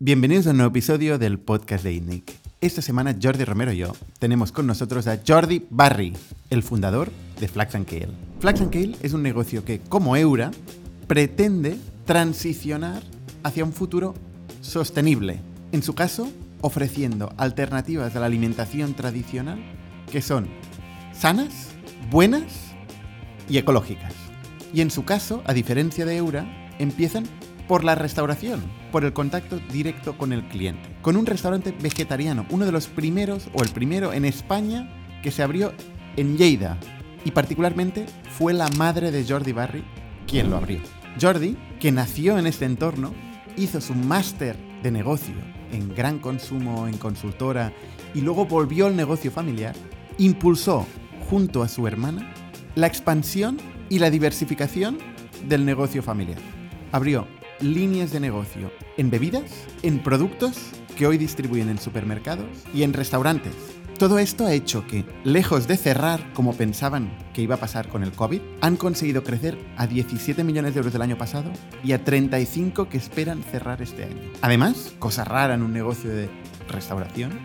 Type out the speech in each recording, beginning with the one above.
Bienvenidos a un nuevo episodio del podcast de INNIC. Esta semana Jordi Romero y yo tenemos con nosotros a Jordi Barry, el fundador de Flax and Kale. Flax and Kale es un negocio que, como Eura, pretende transicionar hacia un futuro sostenible. En su caso, ofreciendo alternativas a la alimentación tradicional que son sanas, buenas y ecológicas. Y en su caso, a diferencia de Eura, empiezan por la restauración, por el contacto directo con el cliente. Con un restaurante vegetariano, uno de los primeros o el primero en España que se abrió en Lleida. Y particularmente fue la madre de Jordi Barry quien lo abrió. Jordi, que nació en este entorno, hizo su máster de negocio en gran consumo, en consultora, y luego volvió al negocio familiar, impulsó, junto a su hermana, la expansión y la diversificación del negocio familiar. Abrió líneas de negocio en bebidas, en productos que hoy distribuyen en supermercados y en restaurantes. Todo esto ha hecho que, lejos de cerrar como pensaban que iba a pasar con el COVID, han conseguido crecer a 17 millones de euros del año pasado y a 35 que esperan cerrar este año. Además, cosa rara en un negocio de restauración,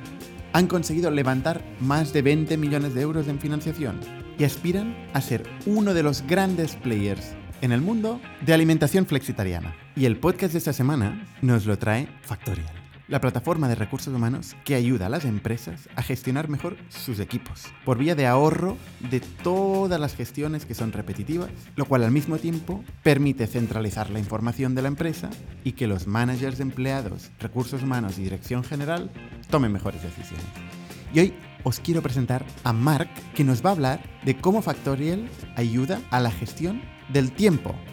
han conseguido levantar más de 20 millones de euros en financiación y aspiran a ser uno de los grandes players en el mundo de alimentación flexitariana. Y el podcast de esta semana nos lo trae Factorial, la plataforma de recursos humanos que ayuda a las empresas a gestionar mejor sus equipos, por vía de ahorro de todas las gestiones que son repetitivas, lo cual al mismo tiempo permite centralizar la información de la empresa y que los managers de empleados, recursos humanos y dirección general tomen mejores decisiones. Y hoy os quiero presentar a Mark, que nos va a hablar de cómo Factorial ayuda a la gestión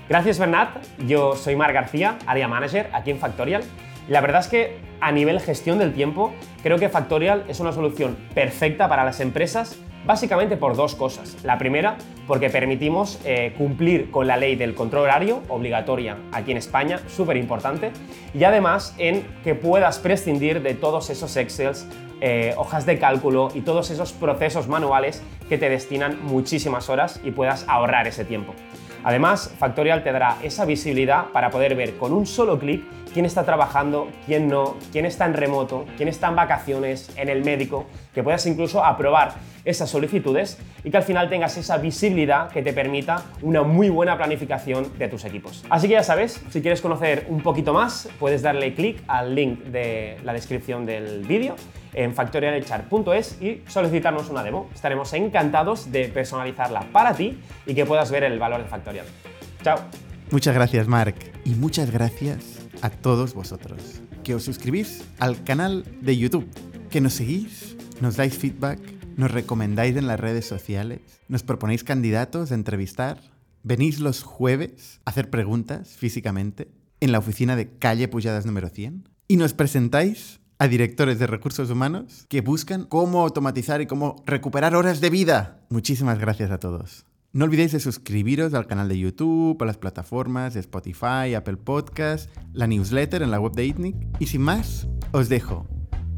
Gracias Bernat, yo soy Marc García, área manager aquí en Factorial. La verdad es que a nivel gestión del tiempo, creo que Factorial es una solución perfecta para las empresas, básicamente por dos cosas. La primera, porque permitimos eh, cumplir con la ley del control horario, obligatoria aquí en España, súper importante, y además en que puedas prescindir de todos esos Excels, eh, hojas de cálculo y todos esos procesos manuales que te destinan muchísimas horas y puedas ahorrar ese tiempo. Además, Factorial te dará esa visibilidad para poder ver con un solo clic quién está trabajando, quién no, quién está en remoto, quién está en vacaciones, en el médico, que puedas incluso aprobar esas solicitudes y que al final tengas esa visibilidad que te permita una muy buena planificación de tus equipos. Así que ya sabes, si quieres conocer un poquito más, puedes darle clic al link de la descripción del vídeo en factorialechar.es y solicitarnos una demo. Estaremos encantados de personalizarla para ti y que puedas ver el valor de Factorial. Chao. Muchas gracias, Mark. Y muchas gracias a todos vosotros. Que os suscribís al canal de YouTube, que nos seguís, nos dais feedback, nos recomendáis en las redes sociales, nos proponéis candidatos a entrevistar, venís los jueves a hacer preguntas físicamente en la oficina de calle Pujadas número 100 y nos presentáis a directores de recursos humanos que buscan cómo automatizar y cómo recuperar horas de vida. Muchísimas gracias a todos. No olvidéis de suscribiros al canal de YouTube, a las plataformas de Spotify, Apple Podcasts, la newsletter en la web de ITNIC. Y sin más, os dejo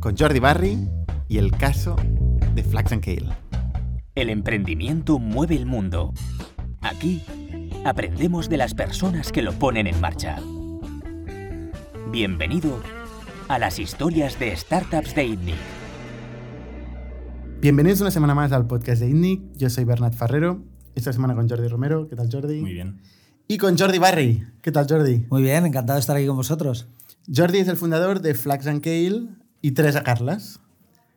con Jordi Barry y el caso de Flax and Kale. El emprendimiento mueve el mundo. Aquí aprendemos de las personas que lo ponen en marcha. Bienvenido a las historias de startups de ITNIC. Bienvenidos una semana más al podcast de ITNIC. Yo soy Bernat Ferrero. Esta semana con Jordi Romero. ¿Qué tal, Jordi? Muy bien. Y con Jordi Barry. ¿Qué tal, Jordi? Muy bien, encantado de estar aquí con vosotros. Jordi es el fundador de Flax and Kale y Teresa Carlas.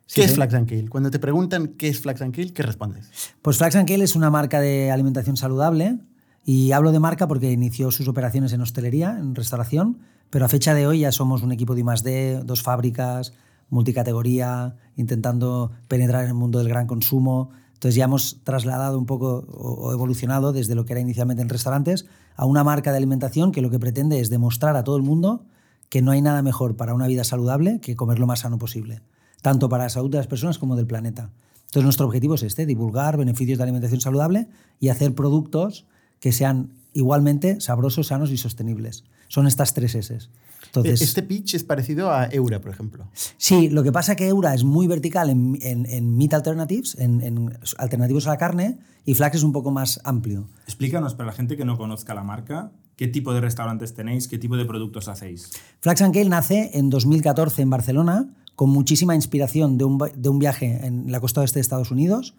Sí, ¿Qué es sí. Flax and Kale? Cuando te preguntan qué es Flax and Kale, ¿qué respondes? Pues Flax and Kale es una marca de alimentación saludable y hablo de marca porque inició sus operaciones en hostelería, en restauración, pero a fecha de hoy ya somos un equipo de I+D, dos fábricas, multicategoría, intentando penetrar en el mundo del gran consumo. Entonces ya hemos trasladado un poco o evolucionado desde lo que era inicialmente en restaurantes a una marca de alimentación que lo que pretende es demostrar a todo el mundo que no hay nada mejor para una vida saludable que comer lo más sano posible, tanto para la salud de las personas como del planeta. Entonces nuestro objetivo es este, divulgar beneficios de alimentación saludable y hacer productos que sean igualmente sabrosos, sanos y sostenibles. Son estas tres S. Entonces, este pitch es parecido a Eura, por ejemplo. Sí, lo que pasa es que Eura es muy vertical en, en- en meat alternatives, en, en alternativos a la carne, y Flax es un poco más amplio. Explícanos, para la gente que no conozca la marca, ¿Qué tipo de restaurantes tenéis? ¿Qué tipo de productos hacéis? Flax and Kale nace en 2014 en Barcelona con muchísima inspiración de un, de un viaje en la costa oeste de Estados Unidos.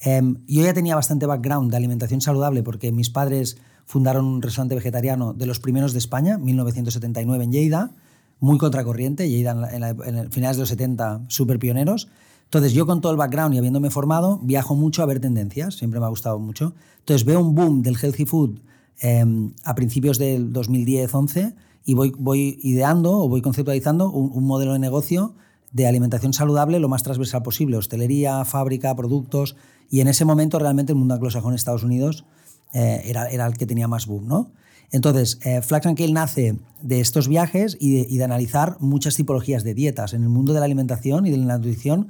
Em, yo ya tenía bastante background de alimentación saludable porque mis padres fundaron un restaurante vegetariano de los primeros de España, 1979 en Lleida, muy contracorriente, Lleida en, en, en finales de los 70, súper pioneros. Entonces yo con todo el background y habiéndome formado, viajo mucho a ver tendencias, siempre me ha gustado mucho. Entonces veo un boom del healthy food eh, a principios del 2010-11 y voy, voy ideando o voy conceptualizando un, modelo de negocio de alimentación saludable lo más transversal posible, hostelería, fábrica, productos, y en ese momento realmente el mundo anglosajón Estados Unidos eh, era, era, el que tenía más boom. ¿no? Entonces, eh, Flax and Kale nace de estos viajes y de, y de, analizar muchas tipologías de dietas. En el mundo de la alimentación y de la nutrición,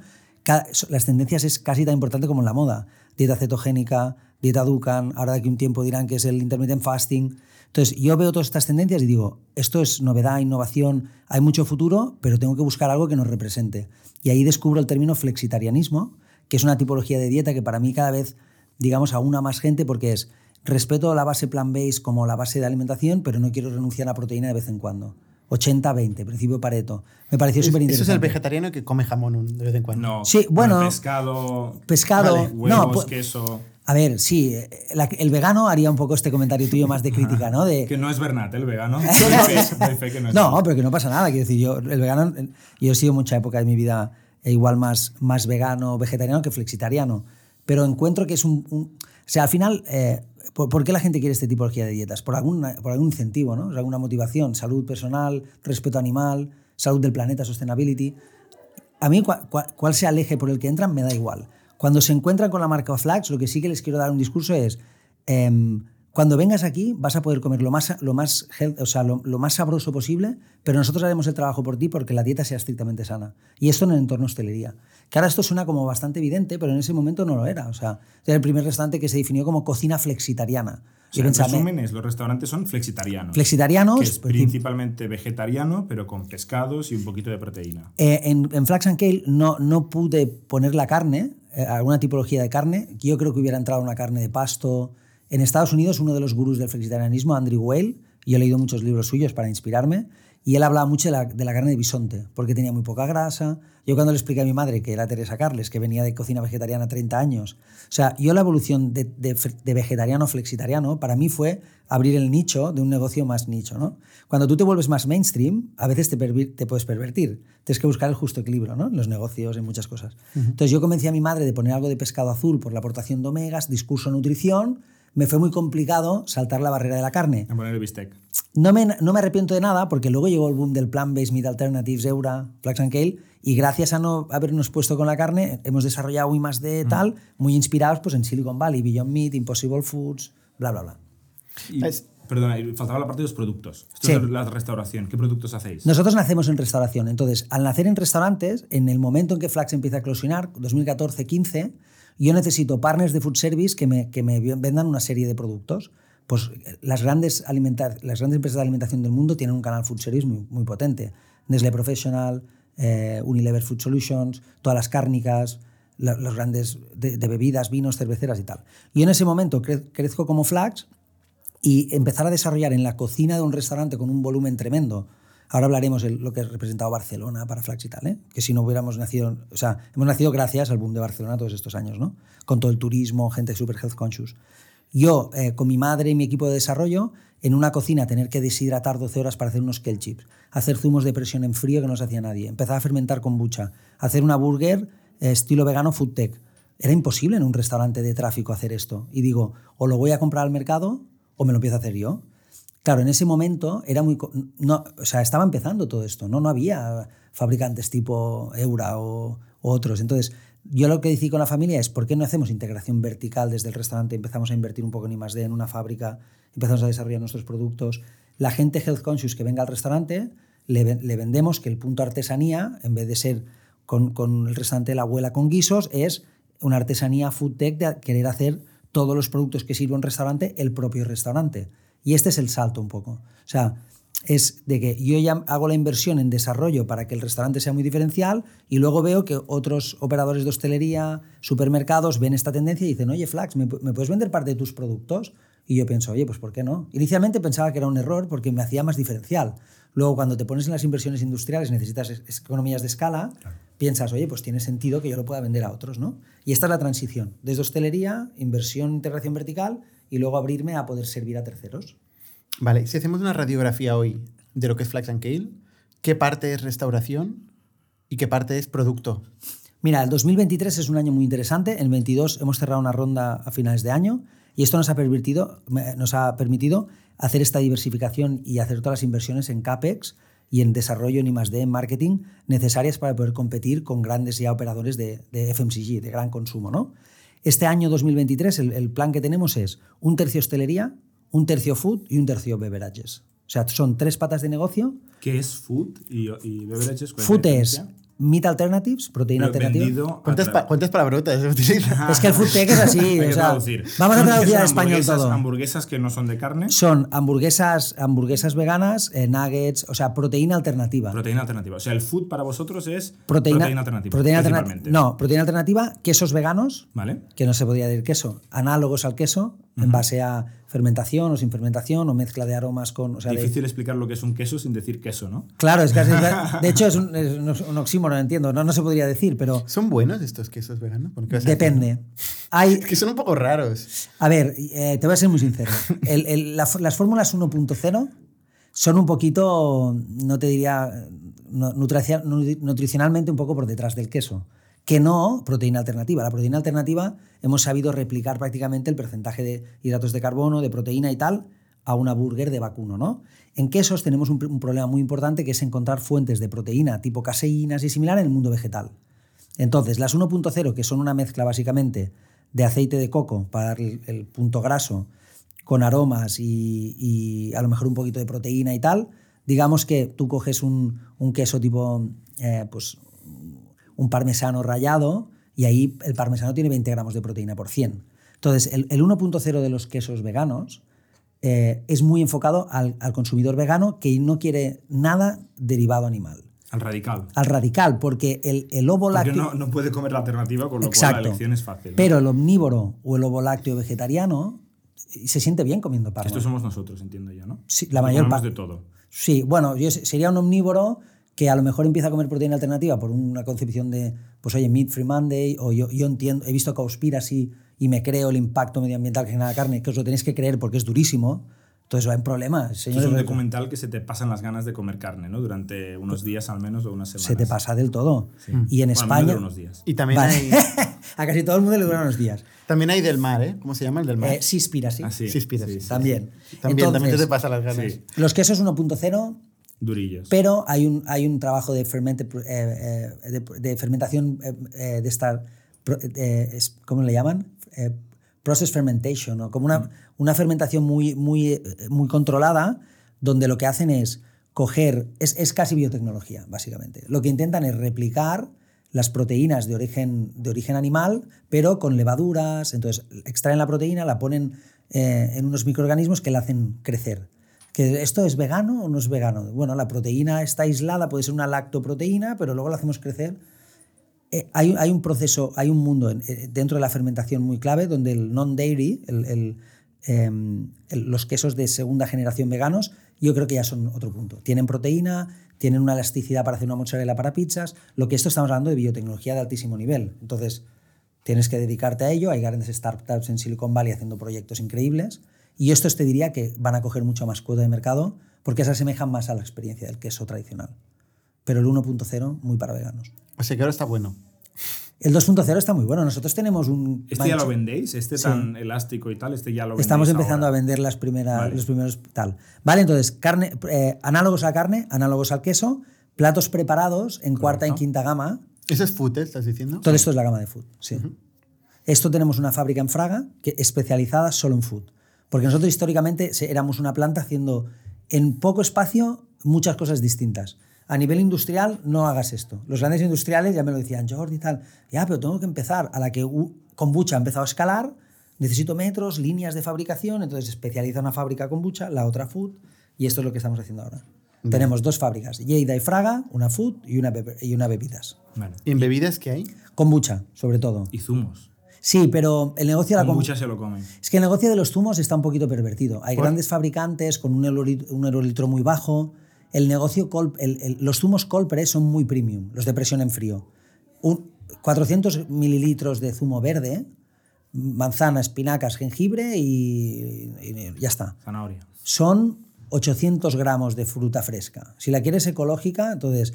las tendencias es casi tan importante como en la moda. Dieta cetogénica, dieta Dukan, ahora de aquí un tiempo dirán que es el intermittent fasting. Entonces, yo veo todas estas tendencias y digo, esto es novedad, innovación, hay mucho futuro, pero tengo que buscar algo que nos represente. Y ahí descubro el término flexitarianismo, que es una tipología de dieta que para mí cada vez, digamos, aúna más gente porque es respeto la base plant-based como la base de alimentación, pero no quiero renunciar a la proteína de vez en cuando. 80-20, principio Pareto. Me pareció súper interesante. Eso es el vegetariano que come jamón de vez en cuando. No, sí, bueno. Pescado. Pescado. Vale, huevos, no, pues, queso. A ver, sí, la, el vegano haría un poco este comentario tuyo más de crítica, ¿no? De, que no es Bernat, el vegano. no, no, pero que no pasa nada. Quiero decir, yo, el vegano, yo he sido mucha época de mi vida igual más, más vegano, vegetariano que flexitariano. Pero encuentro que es un. un o sea, al final. Eh, ¿Por, ¿Por, qué la gente quiere este tipología de dietas? Por, alguna, por algún incentivo, ¿no? alguna motivación, salud personal, respeto animal, salud del planeta, sustainability. A mí, cual, cual, cuál sea el eje por el que entran, me da igual. Cuando se encuentran con la marca Flax, lo que sí que les quiero dar un discurso es, eh, cuando vengas aquí vas a poder comer lo más, lo más, o sea, lo, lo, más sabroso posible, pero nosotros haremos el trabajo por ti porque la dieta sea estrictamente sana. Y esto en el entorno hostelería. Que ahora esto suena como bastante evidente, pero en ese momento no lo era. O sea, era el primer restaurante que se definió como cocina flexitariana. O sea, en resúmenes, los restaurantes son flexitarianos. Flexitarianos. Que es principalmente vegetariano, pero con pescados y un poquito de proteína. Eh, en, en, Flax and Kale no, no pude poner la carne, eh, alguna tipología de carne. Yo creo que hubiera entrado una carne de pasto. En Estados Unidos, uno de los gurús del flexitarianismo, Andrew Weil, yo he leído muchos libros suyos para inspirarme, y él hablaba mucho de la, de la, carne de bisonte, porque tenía muy poca grasa. Yo cuando le expliqué a mi madre, que era Teresa Carles, que venía de cocina vegetariana 30 años, o sea, yo la evolución de, de, de vegetariano a flexitariano, para mí fue abrir el nicho de un negocio más nicho. ¿no? Cuando tú te vuelves más mainstream, a veces te, te puedes pervertir. Tienes que buscar el justo equilibrio ¿no? en los negocios, en muchas cosas. Uh -huh. Entonces yo convencí a mi madre de poner algo de pescado azul por la aportación de omegas, discurso nutrición, me fue muy complicado saltar la barrera de la carne. A poner el bistec. No me, no me arrepiento de nada porque luego llegó el boom del plant-based meat alternatives, Eura, Flax and Kale, y gracias a no habernos puesto con la carne, hemos desarrollado muy más de tal, mm. muy inspirados pues, en Silicon Valley, Beyond Meat, Impossible Foods, bla, bla, bla. Y, es, perdona, faltaba la parte de los productos. Esto sí. es la restauración. ¿Qué productos hacéis? Nosotros nacemos en restauración. Entonces, al nacer en restaurantes, en el momento en que Flax empieza a eclosionar, 2014-15, yo necesito partners de food service que me, que me vendan una serie de productos. Pues las grandes, las grandes empresas de alimentación del mundo tienen un canal food service muy, muy potente. Nestlé Professional, eh, Unilever Food Solutions, todas las cárnicas, la, los grandes de, bebidas, vinos, cerveceras y tal. Y en ese momento cre crezco como Flax y empezar a desarrollar en la cocina de un restaurante con un volumen tremendo. Ahora hablaremos de lo que ha representado Barcelona para Flax y tal, ¿eh? que si no hubiéramos nacido, o sea, hemos nacido gracias al boom de Barcelona todos estos años, ¿no? Con todo el turismo, gente super health conscious. Yo, eh, con mi madre y mi equipo de desarrollo, en una cocina tener que deshidratar 12 horas para hacer unos kale chips, hacer zumos de presión en frío que no se hacía nadie, empezar a fermentar kombucha, hacer una burger eh, estilo vegano food tech. Era imposible en un restaurante de tráfico hacer esto. Y digo, o lo voy a comprar al mercado o me lo empiezo a hacer yo. Claro, en ese momento era muy, no, o sea, estaba empezando todo esto, ¿no? No había fabricantes tipo Eura o, o otros. Entonces, yo lo que decidí con la familia es, ¿por qué no hacemos integración vertical desde el restaurante? Empezamos a invertir un poco en I+.D. en una fábrica, empezamos a desarrollar nuestros productos. La gente health conscious que venga al restaurante, le, le vendemos que el punto artesanía, en vez de ser con, con el restaurante La Abuela con guisos, es una artesanía food tech de querer hacer todos los productos que sirve un restaurante el propio restaurante. Y este es el salto un poco. O sea, es de que yo ya hago la inversión en desarrollo para que el restaurante sea muy diferencial y luego veo que otros operadores de hostelería, supermercados ven esta tendencia y dicen, oye, Flax, ¿me, ¿me puedes vender parte de tus productos? Y yo pienso, oye, pues ¿por qué no? Inicialmente pensaba que era un error porque me hacía más diferencial. Luego, cuando te pones en las inversiones industriales, necesitas es- es- economías de escala, piensas, oye, pues tiene sentido que yo lo pueda vender a otros, ¿no? Y esta es la transición. Desde hostelería, inversión, integración vertical y luego abrirme a poder servir a terceros. Vale, si hacemos una radiografía hoy de lo que es Flax and Kale, ¿qué parte es restauración y qué parte es producto? Mira, el 2023 es un año muy interesante. En el 22 hemos cerrado una ronda a finales de año y esto nos ha permitido, me- nos ha permitido hacer esta diversificación y hacer todas las inversiones en CAPEX y en desarrollo en I+D, en marketing, necesarias para poder competir con grandes ya operadores de, de FMCG, de gran consumo. ¿no? Este año 2023 el, el plan que tenemos es un tercio hostelería, un tercio food y un tercio beverages. O sea, son tres patas de negocio. ¿Qué es food y, y beverages? ¿Cuál Food es? Meat alternatives, proteína Pero alternativa. ¿Cuántas, pa- cuántas palabrotas se utilizan? Es que el food tech es así. O sea. Vamos a ¿Qué traducir al español hamburguesas- todo. Hamburguesas que no son de carne. Son hamburguesas, hamburguesas veganas, eh, nuggets, o sea, proteína alternativa. Proteína alternativa. O sea, el food para vosotros es proteína, alternativa. proteína alternativa. No, proteína alternativa, quesos veganos, ¿Vale? que no se podría decir queso, análogos al queso, en base a fermentación o sin fermentación o mezcla de aromas con. O sea, de- Difícil explicar lo que es un queso sin decir queso, ¿no? claro, es que así- de hecho es un, es un- oxímoron, entiendo, no, no se podría decir, pero ¿Son buenos estos quesos veganos? ¿Por qué vas a decir? depende. Hay, Es que son un poco raros. A ver, eh, te voy a ser muy sincero. El- el- la- las fórmulas 1.0 son un poquito, no te diría, nutricionalmente un poco por detrás del queso. Que no proteína alternativa. La proteína alternativa hemos sabido replicar prácticamente el porcentaje de hidratos de carbono, de proteína y tal, a una burger de vacuno, ¿no? En quesos tenemos un, pr- un problema muy importante que es encontrar fuentes de proteína tipo caseínas y similar en el mundo vegetal. Entonces, las 1.0, que son una mezcla básicamente de aceite de coco para dar el, punto graso, con aromas y, a lo mejor un poquito de proteína y tal, digamos que tú coges un, un queso tipo, eh, pues, un parmesano rallado y ahí el parmesano tiene 20 gramos de proteína por 100. Entonces, el, el 1.0 de los quesos veganos eh, es muy enfocado al, al consumidor vegano que no quiere nada derivado animal. Al radical. Al radical, porque el, el ovo Porque lácteo... no, no puede comer la alternativa, con lo cual Exacto. la elección es fácil. ¿no? Pero el omnívoro o el ovo lácteo vegetariano eh, se siente bien comiendo parma. Estos somos nosotros, entiendo yo, ¿no? Sí, la mayor parte. de todo. Sí, bueno, yo se- sería un omnívoro que a lo mejor empieza a comer proteína alternativa por una concepción de, pues oye, Meat Free Monday, o yo, yo entiendo, he visto Cowspiracy y me creo el impacto medioambiental que genera la carne, que os lo tenéis que creer porque es durísimo. Entonces va en problemas, señores. es un documental que se te pasan las ganas de comer carne, ¿no? Durante unos días al menos o unas semanas. se te pasa del todo. Y en Bueno, España... unos días. Y también, Vale. hay, a casi todo el mundo le duran unos días. también hay del mar, ¿eh? ¿Cómo se llama el del mar? Eh, Seaspiracy. Ah, sí, Sí, inspira, sí. También. También, también Entonces, se te pasa las ganas. Sí. Los quesos 1.0 Pero hay un, hay un trabajo de, fermente- eh, eh, de, de fermentación eh, eh, de esta, eh, ¿cómo le llaman? Process fermentation, ¿no? como una, una fermentación muy, muy, muy controlada, donde lo que hacen es coger, es, es casi biotecnología, básicamente. Lo que intentan es replicar las proteínas de origen, de origen animal, pero con levaduras, entonces extraen la proteína, la ponen en unos microorganismos que la hacen crecer. ¿Que ¿Esto es vegano o no es vegano? Bueno, la proteína está aislada, puede ser una lactoproteína, pero luego la hacemos crecer. Eh, hay, hay un proceso, hay un mundo eh, dentro de la fermentación muy clave donde el non-dairy, em, el- los quesos de segunda generación veganos, yo creo que ya son otro punto. Tienen proteína, tienen una elasticidad para hacer una mozzarella para pizzas. Lo que esto estamos hablando de biotecnología de altísimo nivel. Entonces, tienes que dedicarte a ello. Hay grandes startups en Silicon Valley haciendo proyectos increíbles. Y estos te diría que van a coger mucho más cuota de mercado porque se asemejan más a la experiencia del queso tradicional. Pero el 1.0 muy para veganos. Sea que ahora está bueno. El 2.0 está muy bueno. Nosotros tenemos un... ¿Este ya lo vendéis? ¿Este tan elástico y tal? ¿Este ya lo vendéis Estamos empezando ahora? a vender las primeras, Vale. los primeros tal. Vale, entonces, carne, eh, análogos a la carne, análogos al queso, platos preparados en cuarta y Correcto. quinta gama. ¿Eso es food, eh, estás diciendo? Todo esto es la gama de food, sí. Esto tenemos una fábrica en Fraga que especializada solo en food. Porque nosotros históricamente éramos una planta haciendo en poco espacio muchas cosas distintas. A nivel industrial, no hagas esto. Los grandes industriales ya me lo decían, Jordi y tal. Ya, pero tengo que empezar. A la que kombucha ha empezado a escalar, necesito metros, líneas de fabricación, entonces especializa una fábrica kombucha, la otra food, y esto es lo que estamos haciendo ahora. Tenemos dos fábricas, Lleida y Fraga, una food y una, bebe- y una bebidas. Vale. ¿Y en bebidas qué hay? Kombucha, sobre todo. Y zumos. Sí, pero el negocio de la Kombucha se lo comen. Es que el negocio de los zumos está un poquito pervertido. Hay grandes fabricantes con un eurolitro, un eurolitro muy bajo. El negocio, col- el- el- los zumos Colpre son muy premium, los de presión en frío. Un, 400 mililitros de zumo verde, manzana, espinacas, jengibre y, y ya está. Zanahoria. Son 800 gramos de fruta fresca. Si la quieres ecológica, entonces,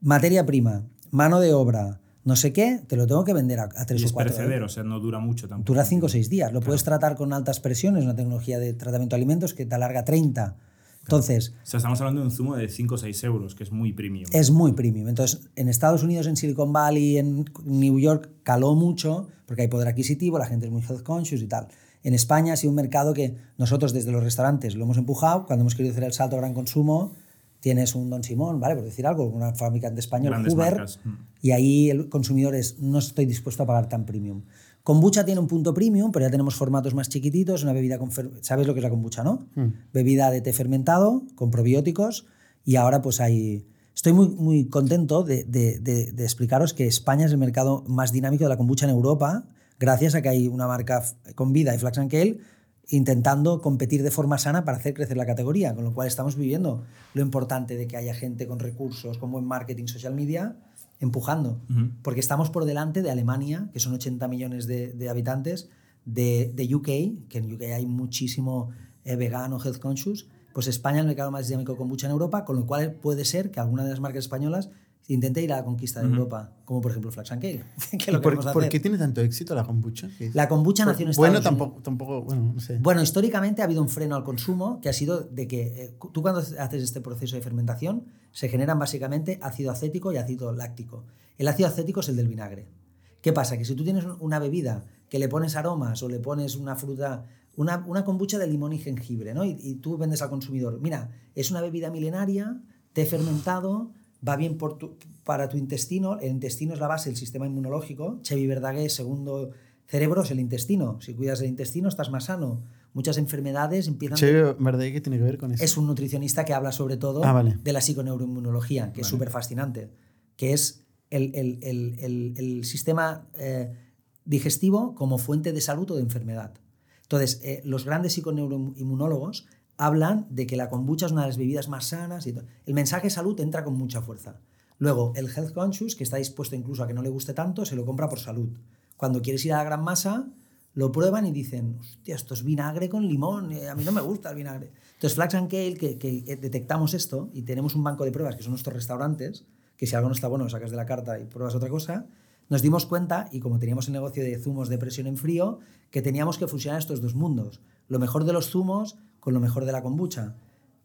materia prima, mano de obra, no sé qué, te lo tengo que vender a, a 3 Y o es 4 perecedero, o sea, no dura mucho tampoco. Dura 5 o 6 días. Lo puedes tratar con altas presiones, una tecnología de tratamiento de alimentos que te alarga 30. Entonces, O sea, estamos hablando de un zumo de 5 o 6 euros, que es muy premium. es muy premium. Entonces, en Estados Unidos, en Silicon Valley, en New York, caló mucho porque hay poder adquisitivo, la gente es muy health conscious y tal. En España ha sido un mercado que nosotros desde los restaurantes lo hemos empujado. Cuando hemos querido hacer el salto a gran consumo, tienes un Don Simón, ¿vale? Por decir algo, una fabricante español, Grandes Hoover, marcas. Mm. y ahí el consumidor es, no estoy dispuesto a pagar tan premium. Kombucha tiene un punto premium, pero ya tenemos formatos más chiquititos, una bebida con... ¿Sabes lo que es la kombucha, no? Bebida de té fermentado, con probióticos, y ahora pues hay... Estoy muy, muy contento de, de- de- de explicaros que España es el mercado más dinámico de la kombucha en Europa, gracias a que hay una marca con vida y Flax and Kale intentando competir de forma sana para hacer crecer la categoría, con lo cual estamos viviendo lo importante de que haya gente con recursos, con buen marketing, social media, empujando. Porque estamos por delante de Alemania, que son 80 millones de, de habitantes, de, de UK, que en UK hay muchísimo eh, vegano, health conscious, pues España es el mercado más dinámico con mucha en Europa, con lo cual puede ser que alguna de las marcas españolas intente ir a la conquista de Europa, como por ejemplo Flax and Kale, que ¿Y lo por, por qué tiene tanto éxito la kombucha? La kombucha nació en Bueno, tampoco, tampoco, bueno, no sé. Bueno, históricamente ha habido un freno al consumo que ha sido de que eh, tú cuando haces este proceso de fermentación se generan básicamente ácido acético y ácido láctico. El ácido acético es el del vinagre. ¿Qué pasa? Que si tú tienes una bebida que le pones aromas o le pones una fruta, una, una kombucha de limón y jengibre, ¿no? Y, y tú vendes al consumidor, mira, es una bebida milenaria, té fermentado, va bien por tu- para tu intestino, el intestino es la base del sistema inmunológico, Chevy Verdaguer, segundo cerebro es el intestino, si cuidas del intestino estás más sano. Muchas enfermedades empiezan... Che, ¿verdad? ¿Qué tiene que ver con eso? Es un nutricionista que habla sobre todo Ah, vale. de la psiconeuroinmunología, que es súper fascinante, que es el, el- el- el- el sistema eh, digestivo como fuente de salud o de enfermedad. Entonces, eh, los grandes psiconeuroinmunólogos hablan de que la kombucha es una de las bebidas más sanas y. El mensaje salud entra con mucha fuerza. Luego, el health conscious, que está dispuesto incluso a que no le guste tanto, se lo compra por salud. Cuando quieres ir a la gran masa, lo prueban y dicen, hostia, esto es vinagre con limón, eh, a mí no me gusta el vinagre. Entonces, Flax and Kale, que, que detectamos esto y tenemos un banco de pruebas, que son nuestros restaurantes, que si algo no está bueno lo sacas de la carta y pruebas otra cosa, nos dimos cuenta, y como teníamos el negocio de zumos de presión en frío, que teníamos que fusionar estos dos mundos. Lo mejor de los zumos con lo mejor de la kombucha.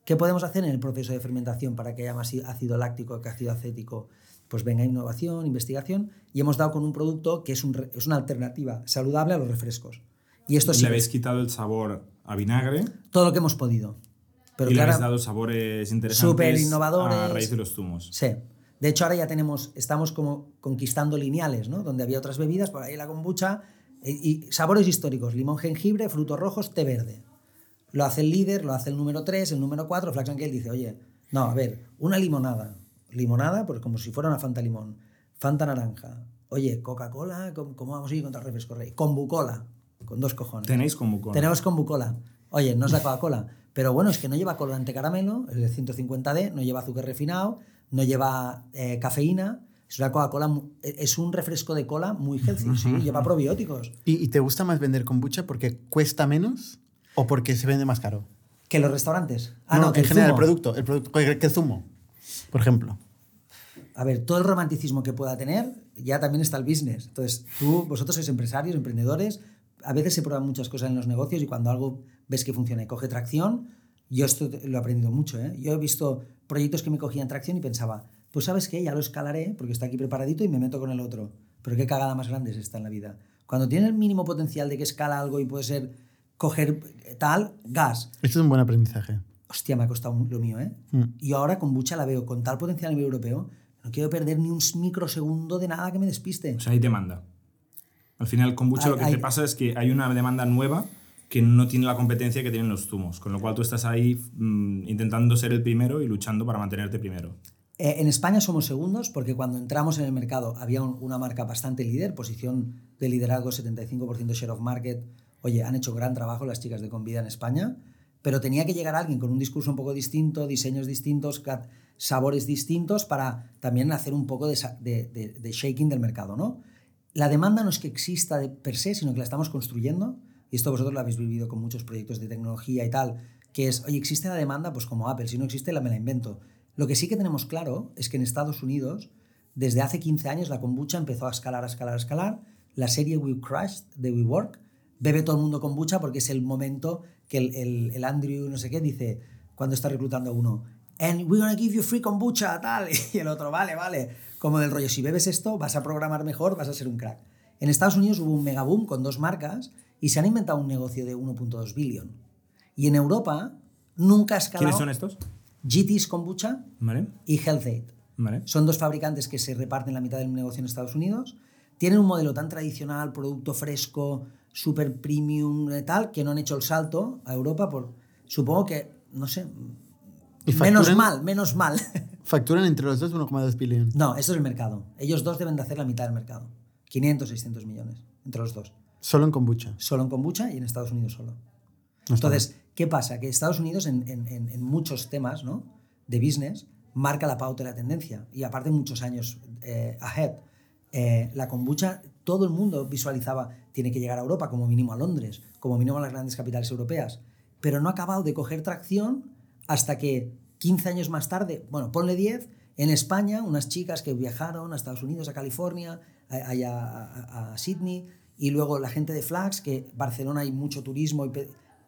¿Qué podemos hacer en el proceso de fermentación para que haya más ácido láctico que ácido acético? Pues venga innovación, investigación, y hemos dado con un producto que es, un es una alternativa saludable a los refrescos. Y esto sí, Le habéis quitado el sabor a vinagre todo lo que hemos podido. Pero y le habéis claro, dado sabores interesantes Súper innovadores. a raíz de los zumos. Sí. De hecho, ahora ya tenemos, estamos como conquistando lineales, ¿no? Donde había otras bebidas, por ahí la kombucha, eh, y sabores históricos, limón, jengibre, frutos rojos, té verde. Lo hace el líder, lo hace el número 3, el número 4, Flax and Kale dice, oye, no, a ver, una limonada. Limonada, pues como si fuera una Fanta limón. Fanta naranja. Oye, Coca-Cola, ¿cómo, cómo vamos a ir contra el refresco rey? Kombucola, con dos cojones. Tenéis con Tenemos kombucola. Oye, no es la Coca-Cola. Pero bueno, es que no lleva colorante caramelo, es de 150D, no lleva azúcar refinado, no lleva eh, cafeína. Es una Coca-Cola, mu- es un refresco de cola muy healthy, sí, lleva probióticos. ¿Y, y te gusta más vender kombucha porque cuesta menos o porque se vende más caro? ¿Que los restaurantes? Ah, no, no, que en el general, el producto, el producto, que zumo, por ejemplo. A ver, todo el romanticismo que pueda tener, ya también está el business. Entonces, tú, vosotros sois empresarios, emprendedores, a veces se prueban muchas cosas en los negocios y cuando algo ves que funciona y coge tracción, yo esto lo he aprendido mucho. ¿eh? Yo he visto proyectos que me cogían tracción y pensaba, pues sabes qué, ya lo escalaré porque está aquí preparadito y me meto con el otro. Pero qué cagada más grande es esta en la vida. Cuando tiene el mínimo potencial de que escala algo y puede ser coger eh, tal, gas. Esto es un buen aprendizaje. Hostia, me ha costado lo mío, ¿eh? Mm. Y ahora con Bucha la veo con tal potencial a nivel europeo, no quiero perder ni un microsegundo de nada que me despiste. O sea, hay demanda. Al final, con Hay- lo que hay- te pasa es que hay una demanda nueva que no tiene la competencia que tienen los zumos. Con lo cual tú estás ahí mm, intentando ser el primero y luchando para mantenerte primero. Eh, en España somos segundos porque cuando entramos en el mercado había un- una marca bastante líder, posición de liderazgo 75% share of market. Oye, han hecho gran trabajo las chicas de Convida en España, pero tenía que llegar alguien con un discurso un poco distinto, diseños distintos, sabores distintos para también hacer un poco de, shaking del mercado, ¿no? La demanda no es que exista de per se, sino que la estamos construyendo. Y esto vosotros lo habéis vivido con muchos proyectos de tecnología y tal, que es, oye, existe la demanda, pues como Apple, si no existe, la me la invento. Lo que sí que tenemos claro es que en Estados Unidos, desde hace 15 años, la kombucha empezó a escalar, a escalar, a escalar. La serie We Crushed de WeWork bebe todo el mundo kombucha porque es el momento que el, el- el Andrew, no sé qué, dice cuando está reclutando a uno, and we're gonna give you free kombucha, tal, y el otro, vale, vale, como del rollo, si bebes esto, vas a programar mejor, vas a ser un crack. En Estados Unidos hubo un megaboom con dos marcas y se han inventado un negocio de 1.2 billón. Y en Europa nunca ha escalado ¿Quiénes son estos? GT's Kombucha ¿Vale? y Health Aid. ¿Vale? Son dos fabricantes que se reparten la mitad del negocio en Estados Unidos. Tienen un modelo tan tradicional, producto fresco, super premium, tal, que no han hecho el salto a Europa por, supongo que, no sé, ¿Y menos mal, menos mal. Facturan entre los dos 1,2 billón. no, esto es el mercado. Ellos dos deben de hacer la mitad del mercado. 500, 600 millones entre los dos. Solo en kombucha. Solo en kombucha y en Estados Unidos solo. No Entonces, ¿qué pasa? Que Estados Unidos en, en- en- en muchos temas ¿no? de business marca la pauta y la tendencia. Y aparte muchos años eh, ahead. Eh, la kombucha, todo el mundo visualizaba, tiene que llegar a Europa, como mínimo a Londres, como mínimo a las grandes capitales europeas. Pero no ha acabado de coger tracción hasta que 15 años más tarde, bueno, ponle 10, en España, unas chicas que viajaron a Estados Unidos, a California, a, a, a- a Sydney, y luego la gente de Flax, que Barcelona hay mucho turismo y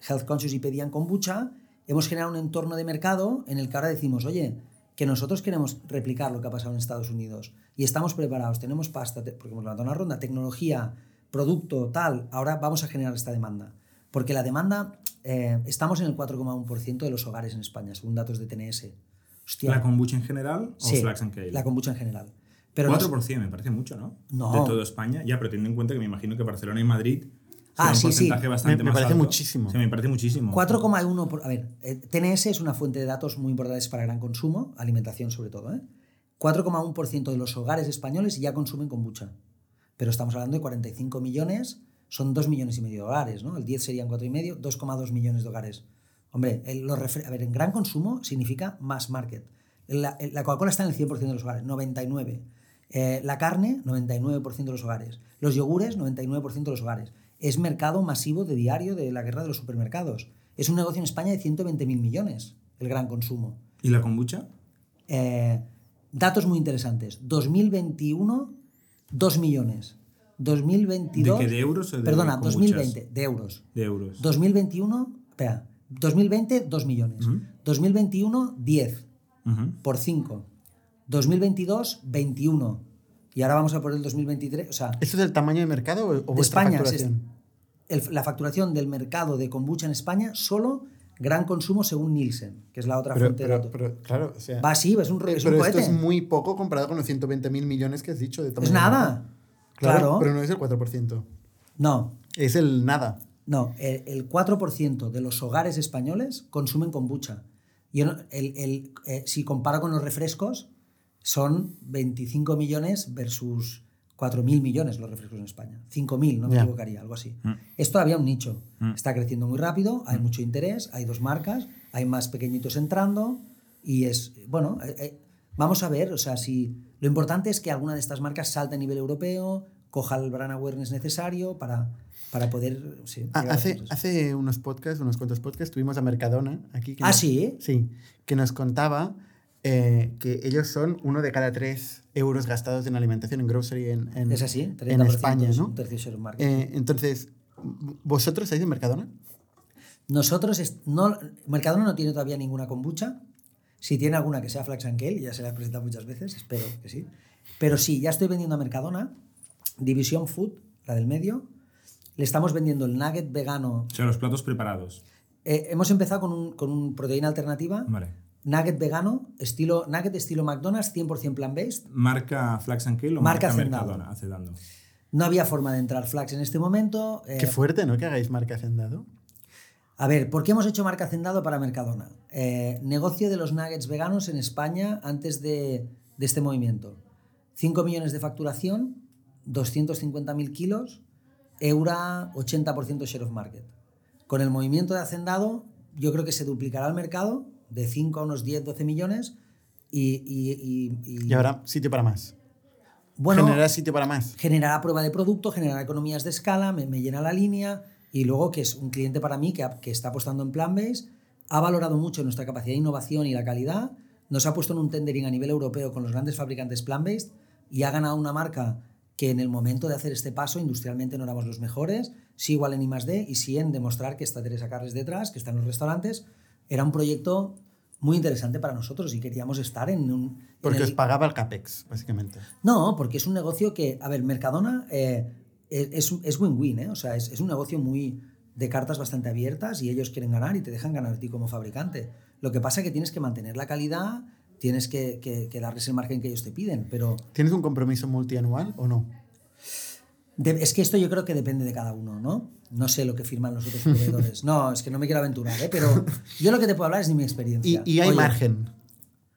health conscious y pedían kombucha, hemos generado un entorno de mercado en el que ahora decimos, oye, que nosotros queremos replicar lo que ha pasado en Estados Unidos y estamos preparados, tenemos pasta, porque hemos levantado una ronda, tecnología, producto, tal, ahora vamos a generar esta demanda. Porque la demanda, eh, estamos en el 4,1% de los hogares en España, según datos de TNS. Hostia, ¿La kombucha en general o sí, Flax and Kale? la kombucha en general. Pero no- 4% me parece mucho, ¿no? No. De toda España. Ya, pero teniendo en cuenta que me imagino que Barcelona y Madrid Ah, sí, un sí. porcentaje bastante Me- me más parece alto. muchísimo. Sí, me parece muchísimo. 4,1 por. A ver, eh, TNS es una fuente de datos muy importante para gran consumo, alimentación sobre todo. ¿eh? 4,1% de los hogares españoles ya consumen kombucha. Pero estamos hablando de 45 millones, son 2 millones y medio de hogares, ¿no? El 10 serían 4,5, 2,2 millones de hogares. Hombre, el- los a ver, en gran consumo significa mass market. La, la Coca-Cola está en el 100% de los hogares, 99. Eh, la carne, 99% de los hogares. Los yogures, 99% de los hogares. Es mercado masivo de diario de la guerra de los supermercados. Es un negocio en España de 120.000 millones, el gran consumo. ¿Y la kombucha? Eh, datos muy interesantes. 2021, 2 millones. 2022... ¿De qué, de euros o de Perdona, kombuchas? 2020, de euros. De euros. 2021, espera, 2020, 2 millones. 2021, 10 Ujú. por 5. 2022, 21. Y ahora vamos a por el 2023. O sea, ¿Eso es el tamaño de mercado o, o de vuestra España, facturación? es- el- la facturación del mercado de kombucha en España, solo gran consumo según Nielsen, que es la otra Pero, fuente de datos. pero, claro, o sea, Va así, es un, es un pero cohete. esto es muy poco comparado con los 120 mil millones que has dicho de tamaño Es nada. Claro, Claro. pero no es el 4%. No, Es el nada. no. El, el 4% de los hogares españoles consumen kombucha. Y el, el- el, eh, si comparo con los refrescos, son 25 millones versus 4.000 millones los refrescos en España. 5.000, no me equivocaría, algo así. Es todavía un nicho. Está creciendo muy rápido, hay mucho interés, hay dos marcas, hay más pequeñitos entrando y es, bueno, eh, eh, vamos a ver, o sea, si lo importante es que alguna de estas marcas salte a nivel europeo, coja el brand awareness necesario para, para poder... sí, Ah, hace, hace unos podcasts, unos cuantos podcasts, tuvimos a Mercadona aquí. que Ah, nos- ¿sí? Sí, que nos contaba eh, que ellos son uno de cada tres euros gastados en alimentación, en grocery, en, en, Es así, en 30% España, es ¿no? Eh, entonces, ¿vosotros estáis en Mercadona? Nosotros, no, Mercadona no tiene todavía ninguna kombucha. Si tiene alguna que sea Flax and Kale, ya se la he presentado muchas veces, espero que sí. Pero sí, ya estoy vendiendo a Mercadona, División Food, la del medio. Le estamos vendiendo el nugget vegano. O sea, los platos preparados. Eh, hemos empezado con un, con un proteína alternativa, Vale. Nugget vegano, estilo, nugget estilo McDonald's, 100% plant-based. ¿Marca Flax and Kale o Marca marca, Hacendado. Mercadona? Hacendado. No había forma de entrar Flax en este momento. eh, Qué fuerte, ¿no? Que hagáis marca Hacendado. A ver, ¿por qué hemos hecho marca Hacendado para Mercadona? Eh, negocio de los nuggets veganos en España antes de, de este movimiento. 5 millones de facturación, 250.000 kilos, Eura 80% share of market. Con el movimiento de Hacendado, yo creo que se duplicará el mercado de 5 a unos 10, 12 millones y... Y, y, habrá sitio para más. Bueno, generará sitio para más. Generará prueba de producto, generará economías de escala, me, me llena la línea y luego que es un cliente para mí que, que está apostando en plan-based, ha valorado mucho nuestra capacidad de innovación y la calidad, nos ha puesto en un tendering a nivel europeo con los grandes fabricantes plan-based y ha ganado una marca que en el momento de hacer este paso industrialmente no éramos los mejores, sí igual en I+.D. y sí en demostrar que está Teresa Carles detrás, que está en los restaurantes. Era un proyecto muy interesante para nosotros y queríamos estar en un... Porque en os pagaba el CAPEX, básicamente. No, porque es un negocio que, a ver, Mercadona eh, es win-win, ¿eh? o sea, es, es, un negocio muy de cartas bastante abiertas y ellos quieren ganar y te dejan ganar a ti como fabricante. Lo que pasa es que tienes que mantener la calidad, tienes que, que, darles el margen que ellos te piden, pero... ¿Tienes un compromiso multianual o no? es que esto yo creo que depende de cada uno, ¿no? No sé lo que firman los otros proveedores. No, es que no me quiero aventurar, ¿eh? pero yo lo que te puedo hablar es de mi experiencia. ¿Y, hay margen?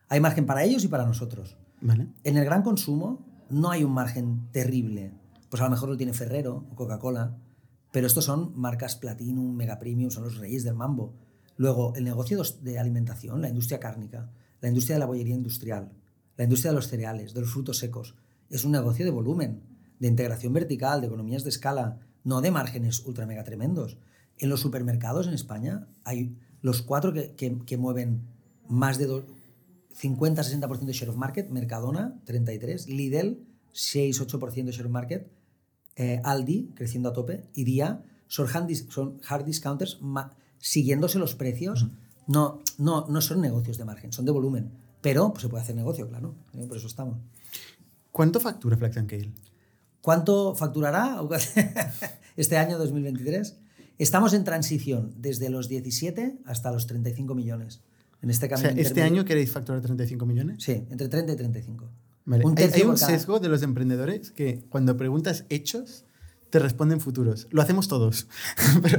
Hay margen para ellos y para nosotros. Vale. En el gran consumo no hay un margen terrible. Pues a lo mejor lo tiene Ferrero o Coca-Cola, pero estos son marcas Platinum, Mega Premium, son los reyes del mambo. Luego, el negocio de alimentación, la industria cárnica, la industria de la bollería industrial, la industria de los cereales, de los frutos secos, es un negocio de volumen, de integración vertical, de economías de escala, no de márgenes ultra mega tremendos. En los supermercados en España hay los cuatro que, que, mueven más de 50-60% de share of market, Mercadona 33, Lidl 6-8% de share of market, eh, Aldi creciendo a tope y Día son, hard, discounters siguiéndose los precios. No, no, no son negocios de margen, son de volumen. Pero pues, se puede hacer negocio, claro. ¿eh? Por eso estamos. ¿Cuánto factura Flex Kale? ¿Cuánto facturará este año 2023? Estamos en transición desde los 17 hasta los 35 millones. En este camino. ¿Este año queréis facturar 35 millones? Sí, entre 30 y 35. hay, un sesgo de los emprendedores que cuando preguntas hechos te responden futuros. Lo hacemos todos.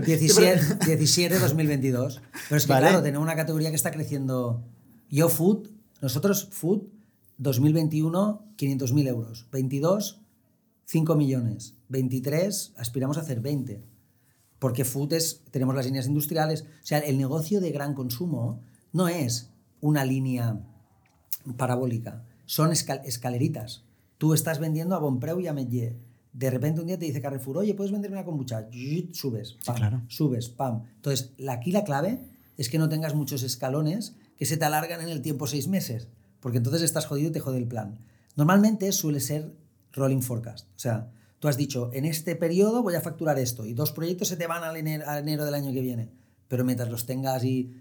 17, 17 2022. Pero es que, claro, tenemos una categoría que está creciendo. Yo, Food, nosotros, Food, 2021, 500.000 euros. 22, 5 millones. 23, aspiramos a hacer 20. Porque Food es, tenemos las líneas industriales. O sea, el negocio de gran consumo no es una línea parabólica, son escaleritas. Tú estás vendiendo a Bonpreu y a Medje de repente un día te dice Carrefour, oye, ¿puedes venderme una kombucha? Subes, pam, subes, pam. Entonces, aquí la clave es que no tengas muchos escalones que se te alargan en el tiempo seis meses, porque entonces estás jodido y te jode el plan. Normalmente suele ser rolling forecast. O sea, tú has dicho, en este periodo voy a facturar esto y dos proyectos se te van al enero, del año que viene. Pero mientras los tengas y,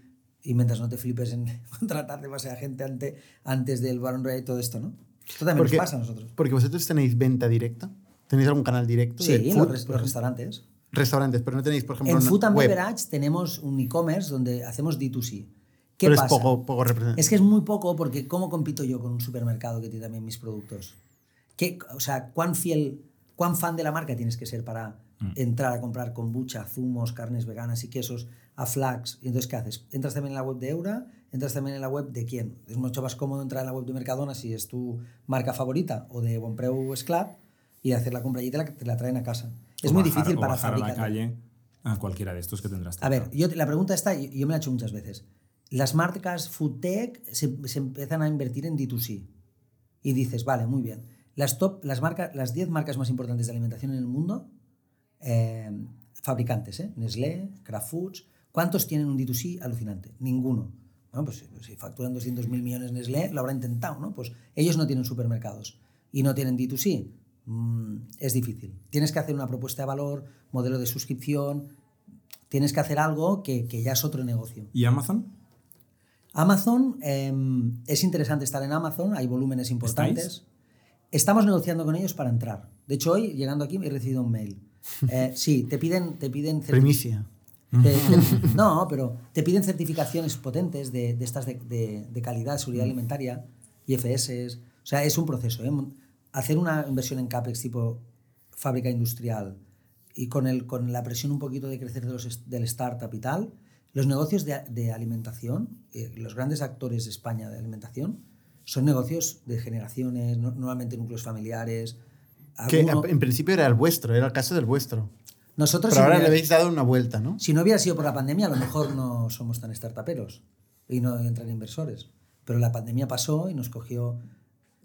y mientras no te flipes en contratar demasiada gente ante, antes del Baron Rey y todo esto, ¿no? Esto también nos pasa a nosotros. Porque vosotros tenéis venta directa. ¿Tenéis algún canal directo? Sí, de los, restaurantes. Restaurantes, pero no tenéis, por ejemplo, En Food and Beverage tenemos un e-commerce donde hacemos D2C. ¿Qué pero pasa? es poco, poco Es que es muy poco porque ¿cómo compito yo con un supermercado que tiene también mis productos? ¿Qué, o sea, ¿cuán fiel, cuán fan de la marca tienes que ser para mm. entrar a comprar kombucha, zumos, carnes veganas y quesos a Flax? Y entonces, ¿qué haces? Entras también en la web de Eura, entras también en la web de quién. Es mucho más cómodo entrar en la web de Mercadona si es tu marca favorita o de Bonpreu Sclap y hacer la compra y te la, te la traen a casa. Es muy difícil para bajar a la calle a cualquiera de estos que tendrás. A ver, yo, la pregunta está, yo, me la he hecho muchas veces. Las marcas food tech se, se empiezan a invertir en D2C. Y dices, vale, muy bien. Las top, las marcas, las 10 marcas más importantes de alimentación en el mundo, eh, fabricantes, ¿eh? Nestlé, Kraft Foods, ¿cuántos tienen un D2C alucinante? Ninguno. Bueno, pues si facturan 200.000 millones Nestlé, lo habrá intentado, ¿no? Pues ellos no tienen supermercados y no tienen D2C. Mm, es difícil. Tienes que hacer una propuesta de valor, modelo de suscripción, tienes que hacer algo que, ya es otro negocio. ¿Y Amazon? Amazon, em, es interesante estar en Amazon, hay volúmenes importantes. Estamos negociando con ellos para entrar. De hecho, hoy, llegando aquí, he recibido un mail. Eh, sí, te piden... Te piden Primicia. no, pero te piden certificaciones potentes de, estas de, de, calidad, seguridad mm. alimentaria, IFS. O sea, es un proceso. ¿eh? hacer una inversión en CAPEX tipo fábrica industrial y con, el, con la presión un poquito de crecer de los, del startup y tal, Los negocios de, de alimentación, eh, los grandes actores de España de alimentación, son negocios de generaciones, no- normalmente núcleos familiares. Que Alguno- en principio era el vuestro, era el caso del vuestro. nosotros, Pero si ahora le hubiera- habéis dado una vuelta, ¿no? si no hubiera sido por la pandemia, a lo mejor no somos tan startuperos y no entran inversores. Pero la pandemia pasó y nos cogió.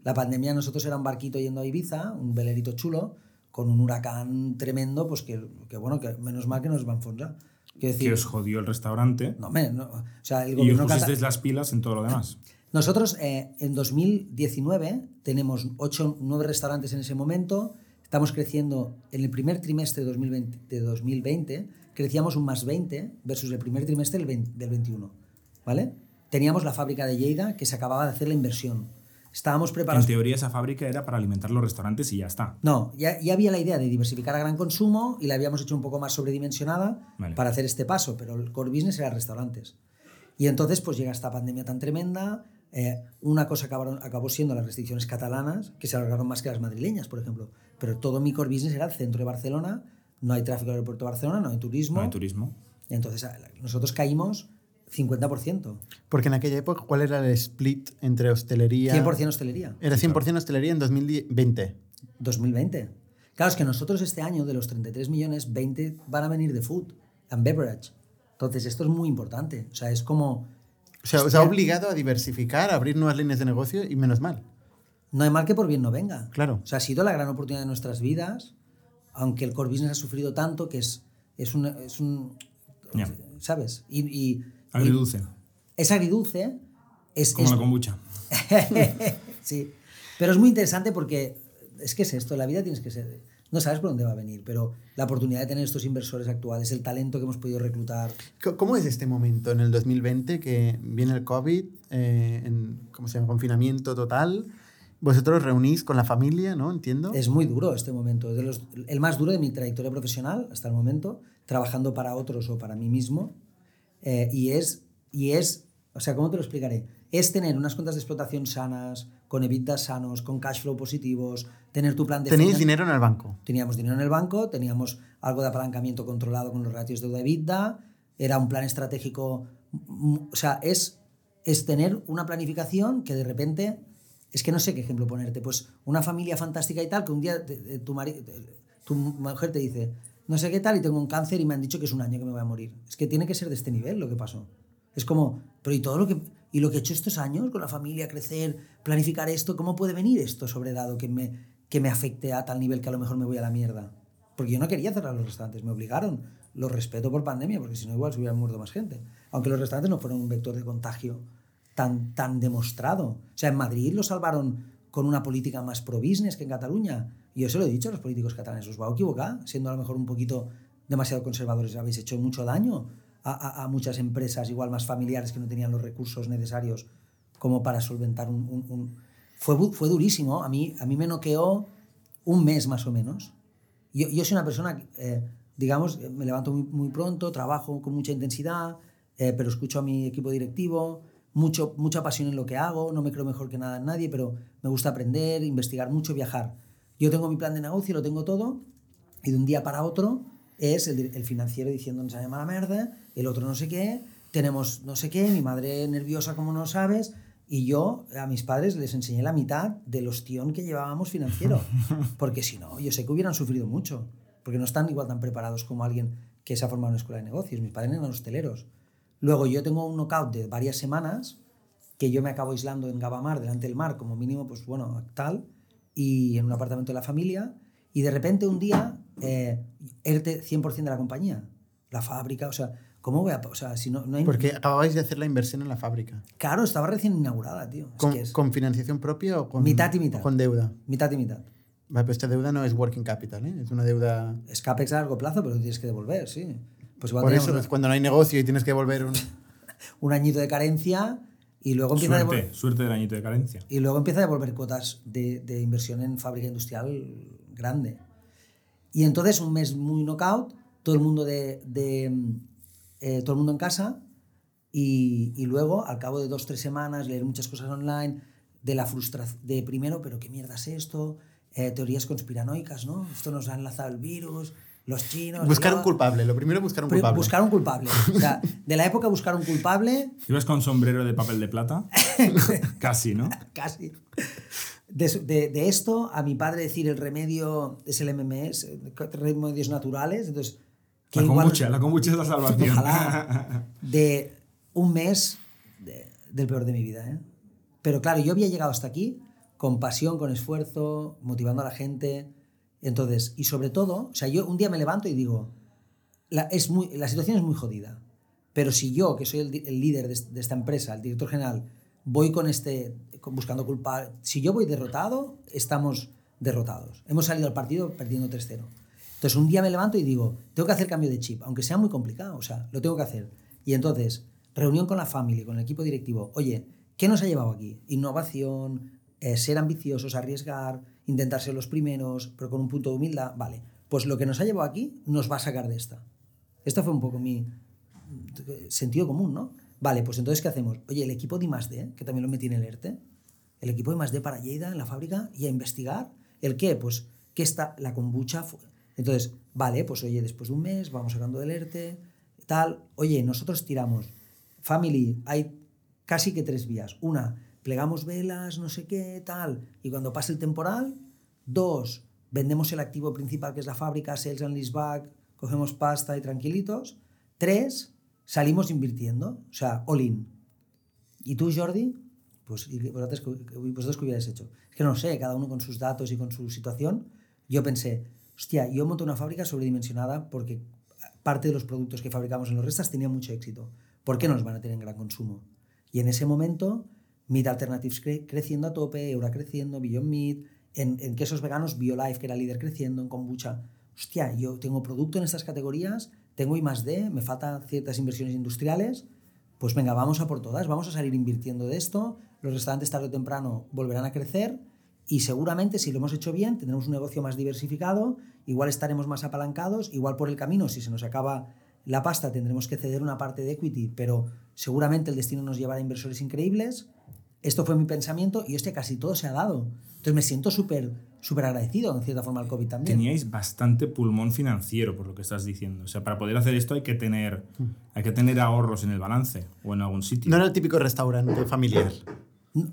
La pandemia, nosotros era un barquito yendo a Ibiza, un velerito chulo, con un huracán tremendo, pues que, que bueno, que menos mal que nos va a enfonsar. Quiero decir, Que os jodió el restaurante no, hombre, no, o sea, el y os pusisteis las pilas en todo lo demás. Nosotros eh, en 2019 tenemos 8, 9 restaurantes en ese momento. Estamos creciendo en el primer trimestre de 2020, de 2020 crecíamos un más 20 versus el primer trimestre del, 20 del 21. ¿Vale? Teníamos la fábrica de Lleida que se acababa de hacer la inversión. Estábamos En preparados. teoría esa fábrica era para alimentar los restaurantes y ya está. No, ya, ya había la idea de diversificar a gran consumo y la habíamos hecho un poco más sobredimensionada Vale. para hacer este paso, pero el core business era restaurantes. Y entonces pues llega esta pandemia tan tremenda, eh, una cosa acabaron- acabó siendo las restricciones catalanas, que se alargaron más que las madrileñas, por ejemplo, pero todo mi core business era el centro de Barcelona, no hay tráfico del aeropuerto de Barcelona, no hay turismo, No hay turismo. y entonces nosotros caímos 50%, Porque en aquella época, ¿cuál era el split entre hostelería? 100% hostelería. Era 100% hostelería en 2020. 2020. Claro, es que nosotros este año, de los 33 millones, 20 van a venir de food and beverage. Entonces, esto es muy importante. O sea, es como... O sea, os ha obligado a diversificar, a abrir nuevas líneas de negocio y menos mal. No hay mal que por bien no venga. Claro. O sea, ha sido la gran oportunidad de nuestras vidas, aunque el core business ha sufrido tanto que es, es un... Es un Ya. ¿Sabes? Y, y- Agridulce. es agridulce. Es, Como es- la kombucha. sí. Pero es muy interesante porque es que es esto, la vida tienes que ser. No sabes por dónde va a venir, pero la oportunidad de tener estos inversores actuales, el talento que hemos podido reclutar. ¿Cómo es este momento en el 2020 que viene el COVID, eh, en ¿cómo se llama? confinamiento total? Vosotros reunís con la familia, ¿no? Entiendo. Es muy duro este momento, es de los- el más duro de mi trayectoria profesional hasta el momento, trabajando para otros o para mí mismo. Eh, y, es, y es, o sea, ¿cómo te lo explicaré? Es tener unas cuentas de explotación sanas, con EBITDA sanos, con cash flow positivos, tener tu plan de Tenéis dinero en el banco. Teníamos dinero en el banco, teníamos algo de apalancamiento controlado con los ratios de deuda era un plan estratégico, mm, o sea, es, es tener una planificación que de repente, es que no sé qué ejemplo ponerte, pues una familia fantástica y tal, que un día te- te- tu, mari- te- tu mujer te dice, no sé qué tal, y tengo un cáncer y me han dicho que es un año que me voy a morir. Es que tiene que ser de este nivel lo que pasó. Es como, pero y todo lo que y lo que he hecho estos años con la familia, crecer, planificar esto, ¿cómo puede venir esto sobredado que me, que me afecte a tal nivel que a lo mejor me voy a la mierda? Porque yo no quería cerrar los restaurantes, me obligaron. Los respeto por pandemia, porque si no igual se hubiera muerto más gente. Aunque los restaurantes no fueron un vector de contagio tan, tan demostrado. O sea, en Madrid lo salvaron con una política más pro-business que en Cataluña. Y yo se lo he dicho a los políticos catalanes, os va a equivocar, siendo a lo mejor un poquito demasiado conservadores, habéis hecho mucho daño a, a- muchas empresas, igual más familiares, que no tenían los recursos necesarios como para solventar un- Fue, durísimo, a mí, a mí me noqueó un mes más o menos. Yo, yo soy una persona, eh, digamos, eh, me levanto muy, pronto, trabajo con mucha intensidad, eh, pero escucho a mi equipo directivo, mucho, mucha pasión en lo que hago, no me creo mejor que nada en nadie, pero me gusta aprender, investigar mucho, viajar. Yo tengo mi plan de negocio, lo tengo todo, y de un día para otro es el, el financiero diciendo nos llama la merda, el otro no sé qué, tenemos no sé qué, mi madre nerviosa como no sabes, y yo a mis padres les enseñé la mitad del ostión que llevábamos financiero, porque si no, yo sé que hubieran sufrido mucho, porque no están igual tan preparados como alguien que se ha formado en una escuela de negocios, mis padres eran hosteleros. Luego yo tengo un knockout de varias semanas, que yo me acabo aislando en Gabamar, delante del mar, como mínimo, pues bueno, tal, y en un apartamento de la familia, y de repente un día, eh, ERTE 100% de la compañía, la fábrica, o sea, ¿cómo voy a...? O sea, si no, no hay... Porque acababais de hacer la inversión en la fábrica. Claro, estaba recién inaugurada, tío. Es ¿Con, que es con financiación propia o con, Mitad y mitad. con deuda? mitad y mitad. Vale, pero esta deuda no es working capital, ¿eh? es una deuda... Es CAPEX a largo plazo, pero tienes que devolver, sí. Pues igual Por eso una- es cuando no hay negocio y tienes que volver un... un añito de carencia y luego empieza a devolver... Suerte, suerte del añito de carencia. Y luego empieza a devolver cuotas de, de inversión en fábrica industrial grande. Y entonces un mes muy knockout, todo el mundo, de, de, eh, todo el mundo en casa y, y luego al cabo de dos, tres semanas leer muchas cosas online, de la frustración, de primero, pero qué mierda es esto, Eh, teorías conspiranoicas, ¿no? Esto nos ha enlazado el virus, los chinos. Buscar yo- un culpable. Lo primero, buscar un culpable. Buscar un culpable. O sea, de la época buscar un culpable, ¿Ibas con sombrero de papel de plata? Casi, ¿no? casi. De, de- de esto a mi padre decir el remedio es el MMS, remedios naturales, entonces... que La igual- kombucha, la kombucha es la salvación. Ojalá. De un mes de- del peor de mi vida. ¿eh? Pero claro, yo había llegado hasta aquí con pasión, con esfuerzo, motivando a la gente. Entonces, y sobre todo, o sea, yo un día me levanto y digo, la, es muy, la situación es muy jodida. Pero si yo, que soy el, líder de, est- de esta empresa, el director general, voy con este, con- buscando culpar, si yo voy derrotado, estamos derrotados. Hemos salido al partido perdiendo 3-0. Entonces un día me levanto y digo, tengo que hacer cambio de chip, aunque sea muy complicado, o sea, lo tengo que hacer. Y entonces, reunión con la familia, con el equipo directivo, oye, ¿qué nos ha llevado aquí? Innovación, eh, ser ambiciosos, arriesgar, intentar ser los primeros, pero con un punto de humildad, vale. Pues lo que nos ha llevado aquí nos va a sacar de esta. Esto fue un poco mi sentido común, ¿no? Vale, pues entonces, ¿qué hacemos? Oye, el equipo de I+D, que también lo metí en el ERTE, el equipo de I+D para Lleida en la fábrica y a investigar. ¿El qué? Pues que está la kombucha. Entonces, vale, pues oye, después de un mes vamos sacando del ERTE, tal. Oye, nosotros tiramos. Family, hay casi que tres vías. Una, plegamos velas, no sé qué, tal. Y cuando pase el temporal, dos, vendemos el activo principal que es la fábrica, sales and leaseback, cogemos pasta y tranquilitos. Tres, salimos invirtiendo, o sea, all in. ¿Y tú, Jordi? Pues, ¿y vosotros, vosotros qué hubierais hecho? Es que no sé, cada uno con sus datos y con su situación. Yo pensé, hostia, yo monto una fábrica sobredimensionada porque parte de los productos que fabricamos en los restas tenían mucho éxito. ¿Por qué no los van a tener en gran consumo? Y en ese momento, Meat Alternatives cre- creciendo a tope, Eura creciendo, Beyond Meat, en, en quesos veganos, BioLife, que era líder creciendo, en kombucha. Hostia, yo tengo producto en estas categorías, tengo I más D, me faltan ciertas inversiones industriales, pues venga, vamos a por todas, vamos a salir invirtiendo de esto, los restaurantes tarde o temprano volverán a crecer y seguramente si lo hemos hecho bien tendremos un negocio más diversificado, igual estaremos más apalancados, igual por el camino si se nos acaba la pasta tendremos que ceder una parte de equity, pero seguramente el destino nos llevará a inversores increíbles. Esto fue mi pensamiento y hostia, casi todo se ha dado. Entonces me siento súper súper agradecido en cierta forma al COVID también. Teníais bastante pulmón financiero, por lo que estás diciendo. O sea, para poder hacer esto hay que tener, hay que tener ahorros en el balance o en algún sitio. No era el típico restaurante familiar.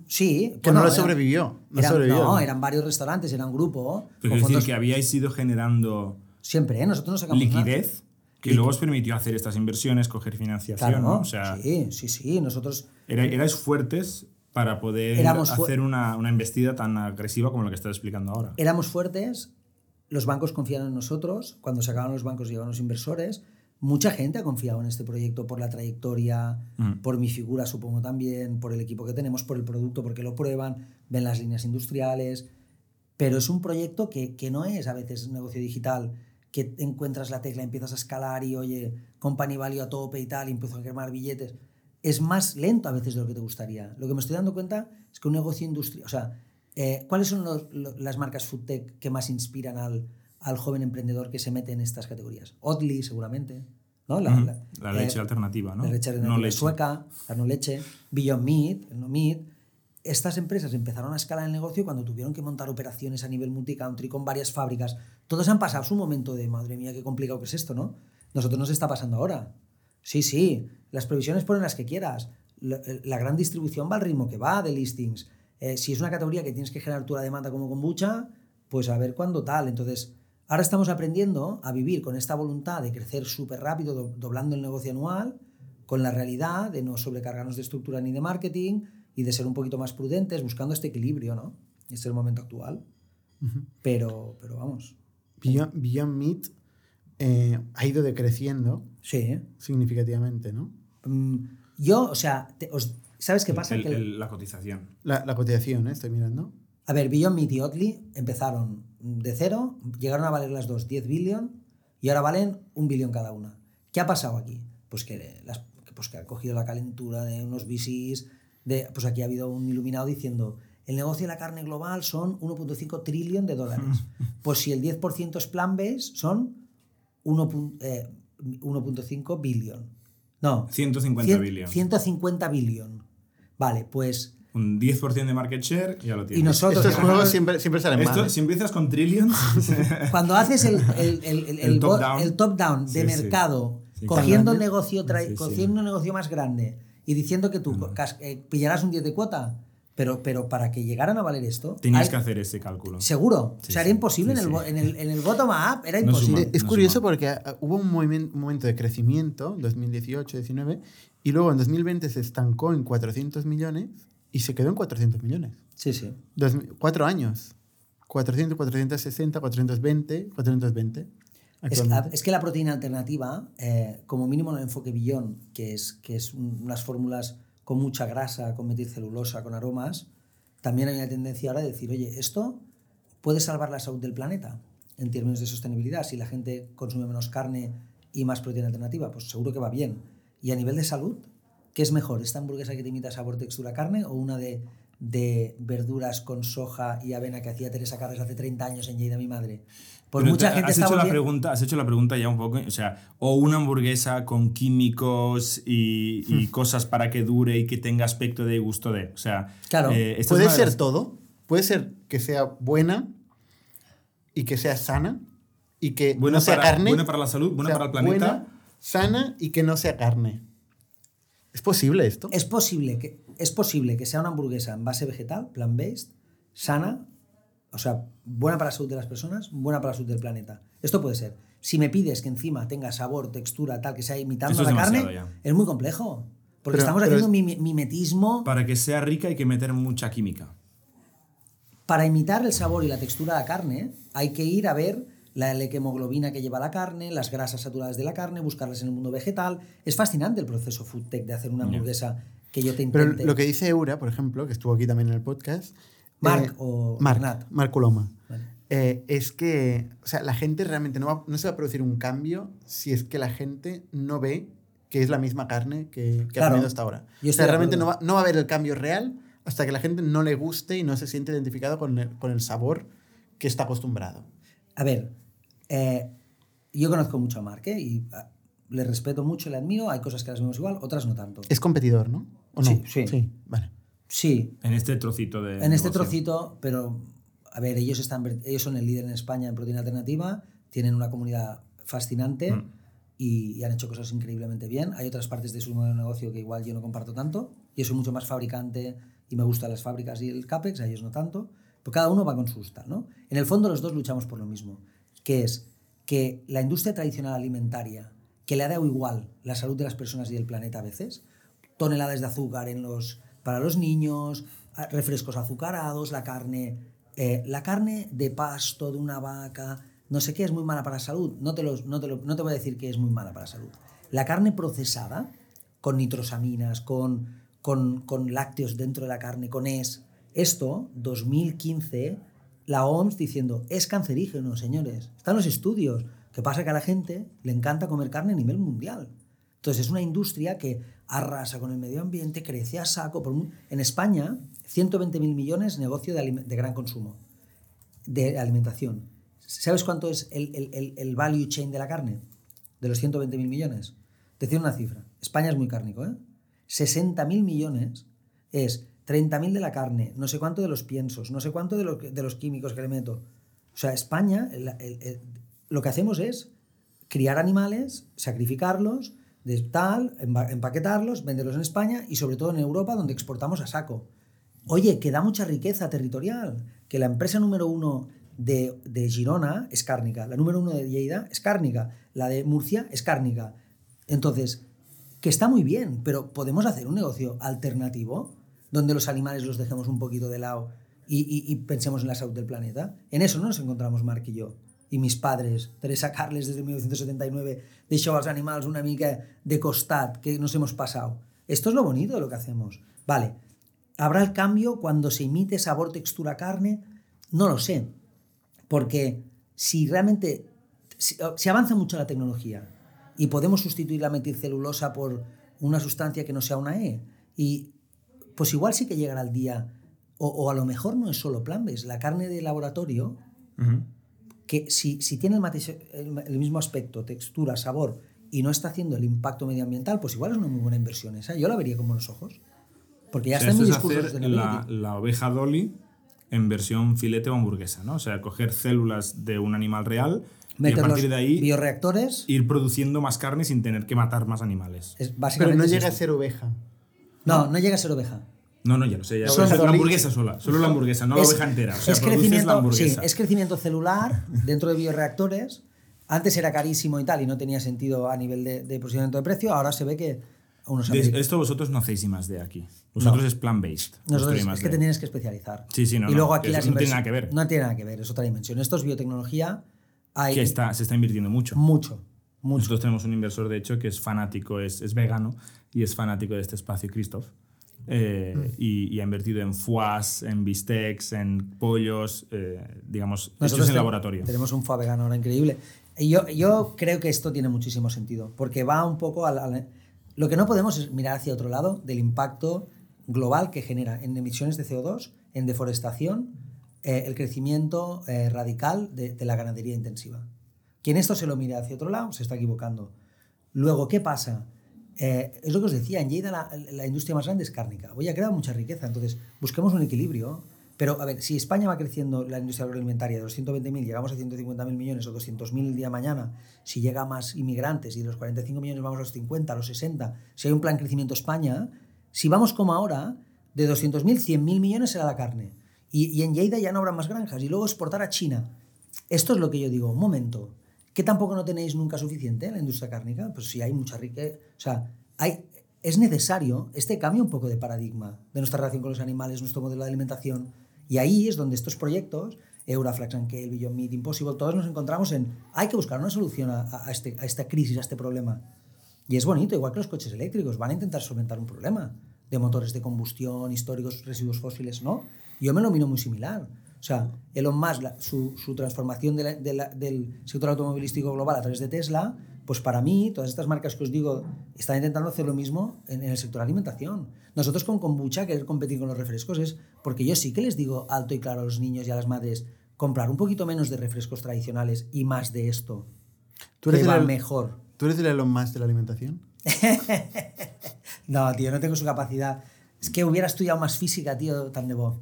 Sí, Que no lo sobrevivió. No eran- sobrevivió. no, eran varios restaurantes, eran grupo. Pero quiero decir fondos- que habíais ido generando Siempre, ¿eh? nosotros no sacamos nada. liquidez que luego os permitió hacer estas inversiones, coger financiación, Claro, ¿no? O sea, sí, sí, sí. Nosotros era- erais fuertes para poder Éramos fu- hacer una, una embestida tan agresiva como la que estás explicando ahora. éramos fuertes, los bancos confiaron en nosotros, cuando se acabaron los bancos llegaron los inversores, mucha gente ha confiado en este proyecto por la trayectoria, Mm. por mi figura supongo también, por el equipo que tenemos, por el producto, porque lo prueban, ven las líneas industriales, pero es un proyecto que, que no es a veces un negocio digital, que encuentras la tecla, empiezas a escalar y oye, company value a tope y tal, y empiezo a quemar billetes. Es más lento a veces de lo que te gustaría. Lo que me estoy dando cuenta es que un negocio industrial, o sea, eh, ¿cuáles son los- las marcas food tech que más inspiran al, al joven emprendedor que se mete en estas categorías? Oatly, seguramente. ¿no? La, Ujú. la- La leche eh, alternativa, ¿no? La leche No alternativa leche. sueca, la no leche, Beyond Meat, el no meat. Estas empresas empezaron a escalar el negocio cuando tuvieron que montar operaciones a nivel multicountry con varias fábricas. Todos han pasado su momento de, madre mía, qué complicado que es esto, ¿no? Nosotros nos está pasando ahora. Sí, sí, las previsiones ponen las que quieras. La, la gran distribución va al ritmo que va de listings. Eh, si es una categoría que tienes que generar la demanda como kombucha, pues a ver cuándo tal. Entonces, ahora estamos aprendiendo a vivir con esta voluntad de crecer súper rápido, do- doblando el negocio anual, con la realidad de no sobrecargarnos de estructura ni de marketing y de ser un poquito más prudentes, buscando este equilibrio, ¿no? Este es el momento actual. pero, pero vamos. Beyond, Beyond Meat eh, ha ido decreciendo Sí. significativamente, ¿no? Mm, yo, o sea, te- os- ¿sabes qué pasa? El- Que el- el- la cotización. La, la cotización, ¿eh? estoy mirando. A ver, Beyond Meat y Oatly empezaron de cero, llegaron a valer las dos 10 billion y ahora valen un billón cada una. ¿Qué ha pasado aquí? Pues que, las, pues que ha cogido la calentura de unos VCs, de, pues aquí ha habido un iluminado diciendo, el negocio de la carne global son 1.5 trillón de dólares. Pues si el 10% es plant-based, son 1 pu- eh, 1.5 billion. No, 150 Cien- billion. 150 billion. Vale, pues un 10% de market share y ya lo tienes. Y nosotros, Estos juegos ganamos- siempre, siempre salen Esto, mal. ¿eh? si empiezas con Trillions, Cuando haces el, el, el, el, El el top-down. el de Sí, mercado, Sí, cogiendo grande. negocio, tra- Sí, sí. cogiendo un negocio más grande y diciendo que tú eh, pillarás un 10 de cuota, pero, pero para que llegaran a valer esto, tenías hay- que hacer ese cálculo. seguro. Sí, o sea, era imposible Sí, en, el, en, el, en el bottom-up, era No imposible. suma. Es no curioso suma. porque ah, hubo un, movimiento, un momento de crecimiento, 2018-19, y luego en 2020 se estancó en 400 millones y se quedó en 400 millones. Sí, sí. Dos- cuatro años. 400, 460, 420, 420. Es, es que la proteína alternativa, eh, como mínimo en el enfoque billón, que es, que es un- unas fórmulas con mucha grasa, con metilcelulosa, con aromas, también hay una tendencia ahora de decir, oye, esto puede salvar la salud del planeta en términos de sostenibilidad. Si la gente consume menos carne y más proteína alternativa, pues seguro que va bien. Y a nivel de salud, ¿qué es mejor? ¿Esta hamburguesa que te imita sabor, textura, carne o una de, de verduras con soja y avena que hacía Teresa Carres hace 30 años en Lleida, mi madre? Pues Pero mucha te- gente has está hecho, la pregunta, has hecho la pregunta ya un poco, o sea, o una hamburguesa con químicos y, y Hmm. cosas para que dure y que tenga aspecto de gusto de, o sea, Claro. eh, Puede ser las- todo. Puede ser que sea buena y que sea sana y que buena, no sea para, carne. buena para la salud, buena sea para el planeta. buena, sana y que no sea carne. ¿Es posible esto? Es posible, que, es posible que sea una hamburguesa en base vegetal, plant-based, sana, o sea, buena para la salud de las personas, buena para la salud del planeta. Esto puede ser. Si me pides que encima tenga sabor, textura, tal, que sea imitando Eso es la carne, ya. es muy complejo. Porque Pero- estamos pero haciendo es- mime- mimetismo. Para que sea rica hay que meter mucha química. Para imitar el sabor y la textura de la carne, hay que ir a ver la hemoglobina que lleva la carne, las grasas saturadas de la carne, buscarlas en el mundo vegetal. Es fascinante el proceso food tech de hacer una hamburguesa que yo te Pero intente. lo que dice Eura, por ejemplo, que estuvo aquí también en el podcast. Marc eh, o Marc, Bernat. Marc Coloma. Vale. eh, es que o sea, la gente realmente no, va- no se va a producir un cambio si es que la gente no ve que es la misma carne que, que Claro. ha comido hasta ahora. O sea, realmente no va, no va a haber el cambio real hasta que la gente no le guste y no se siente identificado con el, con el sabor que está acostumbrado. A ver, eh, yo conozco mucho a Marc ¿eh? y ah, le respeto mucho, le admiro. Hay cosas que las vemos igual, otras no tanto. Es competidor, ¿no? ¿O no? Sí, sí. vale. Sí, En este trocito de. en este negocio. trocito, pero a ver, ellos, están, ellos son el líder en España en proteína alternativa, tienen una comunidad fascinante Mm. y, y han hecho cosas increíblemente bien. Hay otras partes de su modelo de negocio que igual yo no comparto tanto. Yo soy mucho más fabricante y me gustan las fábricas y el CAPEX, a ellos no tanto. Pero cada uno va con su tal, ¿no? En el fondo los dos luchamos por lo mismo, que es que la industria tradicional alimentaria, que le ha dado igual la salud de las personas y del planeta a veces, toneladas de azúcar para los niños, refrescos azucarados, la carne, eh, la carne de pasto de una vaca, no sé qué, es muy mala para la salud. No te, los- no, te lo- no te voy a decir que es muy mala para la salud. La carne procesada, con nitrosaminas, con, con, con lácteos dentro de la carne, con es, esto, 2015, la OMS diciendo, es cancerígeno, señores. Están los estudios. que pasa? Que a la gente le encanta comer carne a nivel mundial. Entonces es una industria que arrasa con el medio ambiente, crece a saco. Por en España, 120.000 millones negocio de, de gran consumo, de alimentación. ¿Sabes cuánto es el, el- el- el value chain de la carne? De los 120.000 millones. Decir una cifra. España es muy cárnico, ¿eh? 60.000 millones es 30.000 de la carne, no sé cuánto de los piensos, no sé cuánto de, los químicos que le meto. O sea, España, lo que hacemos es criar animales, sacrificarlos, de tal, empaquetarlos, venderlos en España y sobre todo en Europa donde exportamos a saco. Oye, que da mucha riqueza territorial, que la empresa número uno de, de Girona es cárnica, la número uno de Lleida es cárnica, la de Murcia es cárnica. Entonces, que está muy bien, pero podemos hacer un negocio alternativo donde los animales los dejemos un poquito de lado y, y- y pensemos en la salud del planeta. En eso no nos encontramos Marc y yo. I mis padres, Teresa Carles desde 1979, deixeu als animals una mica de costat, que nos hemos pasado. Esto es lo bonito de lo que hacemos. Vale, ¿habrá el cambio cuando se imite sabor, textura, carne? No lo sé. Porque si realmente, si, si avanza mucho la tecnología y podemos sustituir la metilcelulosa por una sustancia que no sea una E, y pues igual sí que llegará el día, o, o a lo mejor no es solo plambes, la carne de laboratorio, que si, si tiene el, matiz- el, el mismo aspecto, textura, sabor, y no está haciendo el impacto medioambiental, pues igual es una muy buena inversión esa. Yo la vería con buenos ojos. Porque ya O sea, está en mi esto es discurso de la, la oveja Dolly en versión filete o hamburguesa, ¿no? O sea, coger células de un animal real y a Meter partir los de ahí bioreactores. ir produciendo más carne sin tener que matar más animales. Es Pero básicamente no es llega a ser oveja. No, no llega a ser oveja. No, no, ya lo sé. Ya Son la hamburguesa sola. Solo la hamburguesa, no la Es- oveja entera. O sea, es, produces la crecimiento, sí, es crecimiento celular dentro de bioreactores. Antes era carísimo y tal, y no tenía sentido a nivel de, de posicionamiento de precio. Ahora se ve que a unos De- esto vosotros no hacéis más de aquí. Vosotros No. es plant-based. Nosotros es que te tienes que especializar. Sí, sí, no, Y no, luego aquí eso las no tiene nada que ver. No tiene nada que ver, es otra dimensión. Esto es biotecnología. Hay Que está, se está invirtiendo mucho. mucho, mucho. Nosotros tenemos un inversor, de hecho, que es fanático, es, es vegano y es fanático de este espacio, Christoph. Eh, Mm. y, y ha invertido en foies, en bistecs, en pollos, eh, digamos, hechos Nosotros en te- laboratorio. Tenemos un foie vegano ahora increíble. Y yo, yo creo que esto tiene muchísimo sentido, porque va un poco al, al- Lo que no podemos es mirar hacia otro lado del impacto global que genera en emisiones de CO2, en deforestación, eh, el crecimiento radical de, de la ganadería intensiva. Quien esto se lo mire hacia otro lado se está equivocando. Luego, ¿qué pasa? Eh, es lo que os decía, en Lleida la, la industria más grande es cárnica. Hoy ha creado mucha riqueza, entonces busquemos un equilibrio. Pero, a ver, si España va creciendo la industria agroalimentaria de los 120.000, llegamos a 150.000 millones o 200.000 el día de mañana, si llega más inmigrantes y de los 45 millones vamos a los 50, a los 60, si hay un plan crecimiento España, si vamos como ahora, de 200.000, 100.000 millones será la carne. Y, y en Lleida ya no habrá más granjas. Y luego exportar a China. Esto es lo que yo digo, un momento. ¿Que tampoco no tenéis nunca suficiente en la industria cárnica? Pues sí, hay mucha riqueza. O sea, es necesario este cambio un poco de paradigma de nuestra relación con los animales, nuestro modelo de alimentación. Y ahí es donde estos proyectos, Euraflax and Kale, Beyond Meat, Impossible, todos nos encontramos en hay que buscar una solución a, a este, a esta crisis, a este problema. Y es bonito, igual que los coches eléctricos, van a intentar solventar un problema de motores de combustión, históricos, residuos fósiles, ¿no? Yo me lo miro muy similar. O sea, Elon Musk, la- su, su transformación de la- de la- del sector automovilístico global a través de Tesla, pues para mí, todas estas marcas que os digo, están intentando hacer lo mismo en, en el sector alimentación. Nosotros con kombucha, querer competir con los refrescos, es porque yo sí que les digo alto y claro a los niños y a las madres, comprar un poquito menos de refrescos tradicionales y más de esto, ¿Tú que eres, va el, mejor. ¿Tú eres el Elon Musk de la alimentación? No, tío, no tengo su capacidad. Es que hubiera estudiado más física, tío, tan de bo.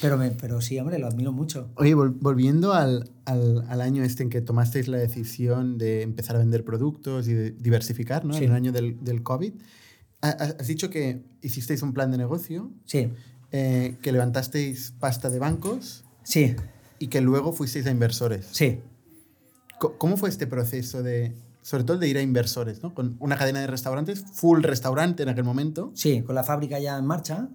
Pero, me, pero sí, hombre, lo admiro mucho. Oye, vol- volviendo al, al, al año este en que tomasteis la decisión de empezar a vender productos y de diversificar, ¿no? Sí. En el año del, del COVID, ha- ha- has dicho que hicisteis un plan de negocio, Sí, eh, que levantasteis pasta de bancos sí, y que luego fuisteis a inversores. sí. ¿Cómo fue este proceso de, sobre todo el de ir a inversores, ¿no? Con una cadena de restaurantes, full restaurante en aquel momento, Sí, con la fábrica ya en marcha.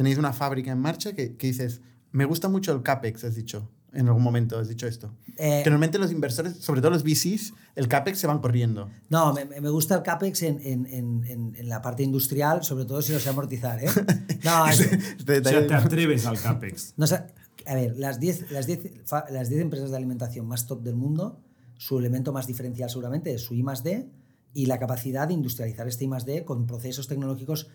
Tenéis una fábrica en marcha que, que dices, me gusta mucho el CAPEX, has dicho, en algún momento has dicho esto. Eh, que normalmente los inversores, sobre todo los VCs, el CAPEX se van corriendo. No, me, me gusta el CAPEX en, en, en, en- la parte industrial, sobre todo si lo sé amortizar, ¿eh? No, es- Este O sea, te atreves al CAPEX. no sé, a ver, las 10 las 10 fa- las 10 empresas de alimentación más top del mundo, su elemento más diferencial seguramente es su I D y la capacidad de industrializar este I D con procesos tecnológicos.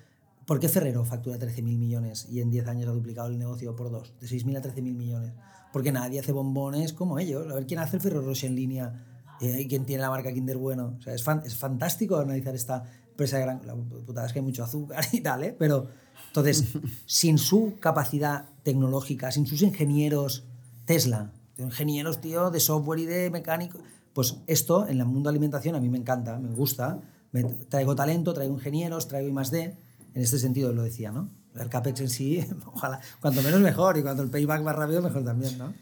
¿Por qué Ferrero factura 13.000 millones y en 10 años ha duplicado el negocio por dos? De 6.000 a 13.000 millones. Porque nadie hace bombones como ellos. A ver quién hace el Ferrero Rocher en línea eh, y quién tiene la marca Kinder Bueno. O sea, es, fan- es fantástico analizar esta empresa de gran... La putada es que hay mucho azúcar y tal, ¿eh? Pero, entonces, sin su capacidad tecnológica, sin sus ingenieros, Tesla, ingenieros, tío, de software y de mecánico, pues esto en el mundo de alimentación a mí me encanta, me gusta. Me traigo talento, traigo ingenieros, traigo I más D. En este sentido lo decía, ¿no? El CAPEX en sí, ojalá, cuanto menos mejor y cuando el payback más rápido, mejor también, ¿no?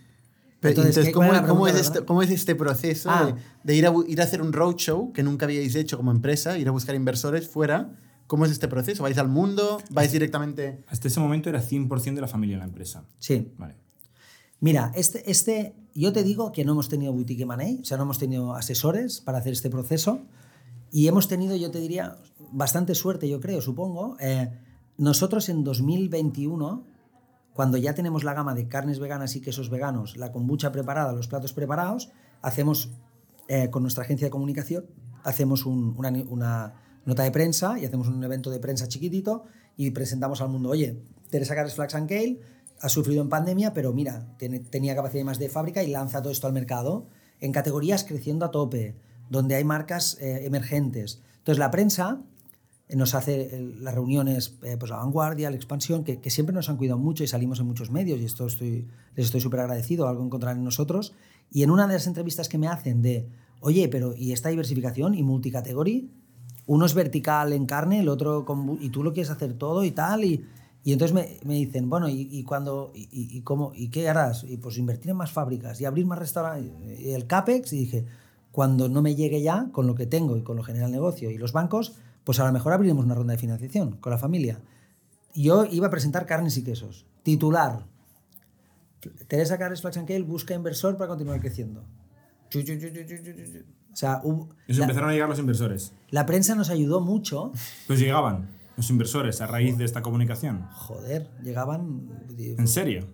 Pero, entonces, ¿qué- ¿cómo, la cómo pregunta, es este, cómo es este proceso Ah. de, de ir, a, ir a hacer un roadshow que nunca habíais hecho como empresa, ir a buscar inversores fuera? ¿Cómo es este proceso? ¿Vais al mundo? ¿Vais directamente...? Hasta ese momento era 100% de la familia en la empresa. Sí. Vale. Mira, este, este, yo te digo que no hemos tenido boutique money, o sea, no hemos tenido asesores para hacer este proceso y hemos tenido, yo te diría, bastante suerte, yo creo, supongo. Eh, nosotros en 2021, cuando ya tenemos la gama de carnes veganas y quesos veganos, la kombucha preparada, los platos preparados, hacemos eh, con nuestra agencia de comunicación, hacemos un- una, nota de prensa y hacemos un evento de prensa chiquitito y presentamos al mundo, oye, Teresa Carles Flax and Kale ha sufrido en pandemia, pero mira, tenía capacidad más de fábrica y lanza todo esto al mercado en categorías creciendo a tope, donde hay marcas eh, emergentes. Entonces la prensa nos hace el- las reuniones, eh, pues la vanguardia, la expansión, que, que siempre nos han cuidado mucho y salimos en muchos medios y esto estoy, les estoy súper agradecido, algo encontrarán en nosotros. Y en una de las entrevistas que me hacen de, oye, pero ¿y esta diversificación y multicategory? Uno es vertical en carne, el otro con, y tú lo quieres hacer todo y tal. Y, y entonces me, me dicen, bueno, ¿y, y cuándo, y, y- cómo, y qué harás? Y pues invertir en más fábricas y abrir más restaurantes. El CAPEX, y dije, cuando no me llegue ya con lo que tengo y con lo que genera el negocio y los bancos, pues a lo mejor abriremos una ronda de financiación con la familia. Yo iba a presentar carnes y quesos. Titular. Teresa Carles Flax and Kale busca inversor para continuar creciendo. O sea, hubo- Eso la, empezaron a llegar los inversores. la prensa nos ayudó mucho. Pues llegaban los inversores a raíz de esta comunicación. Joder, llegaban... ¿En serio?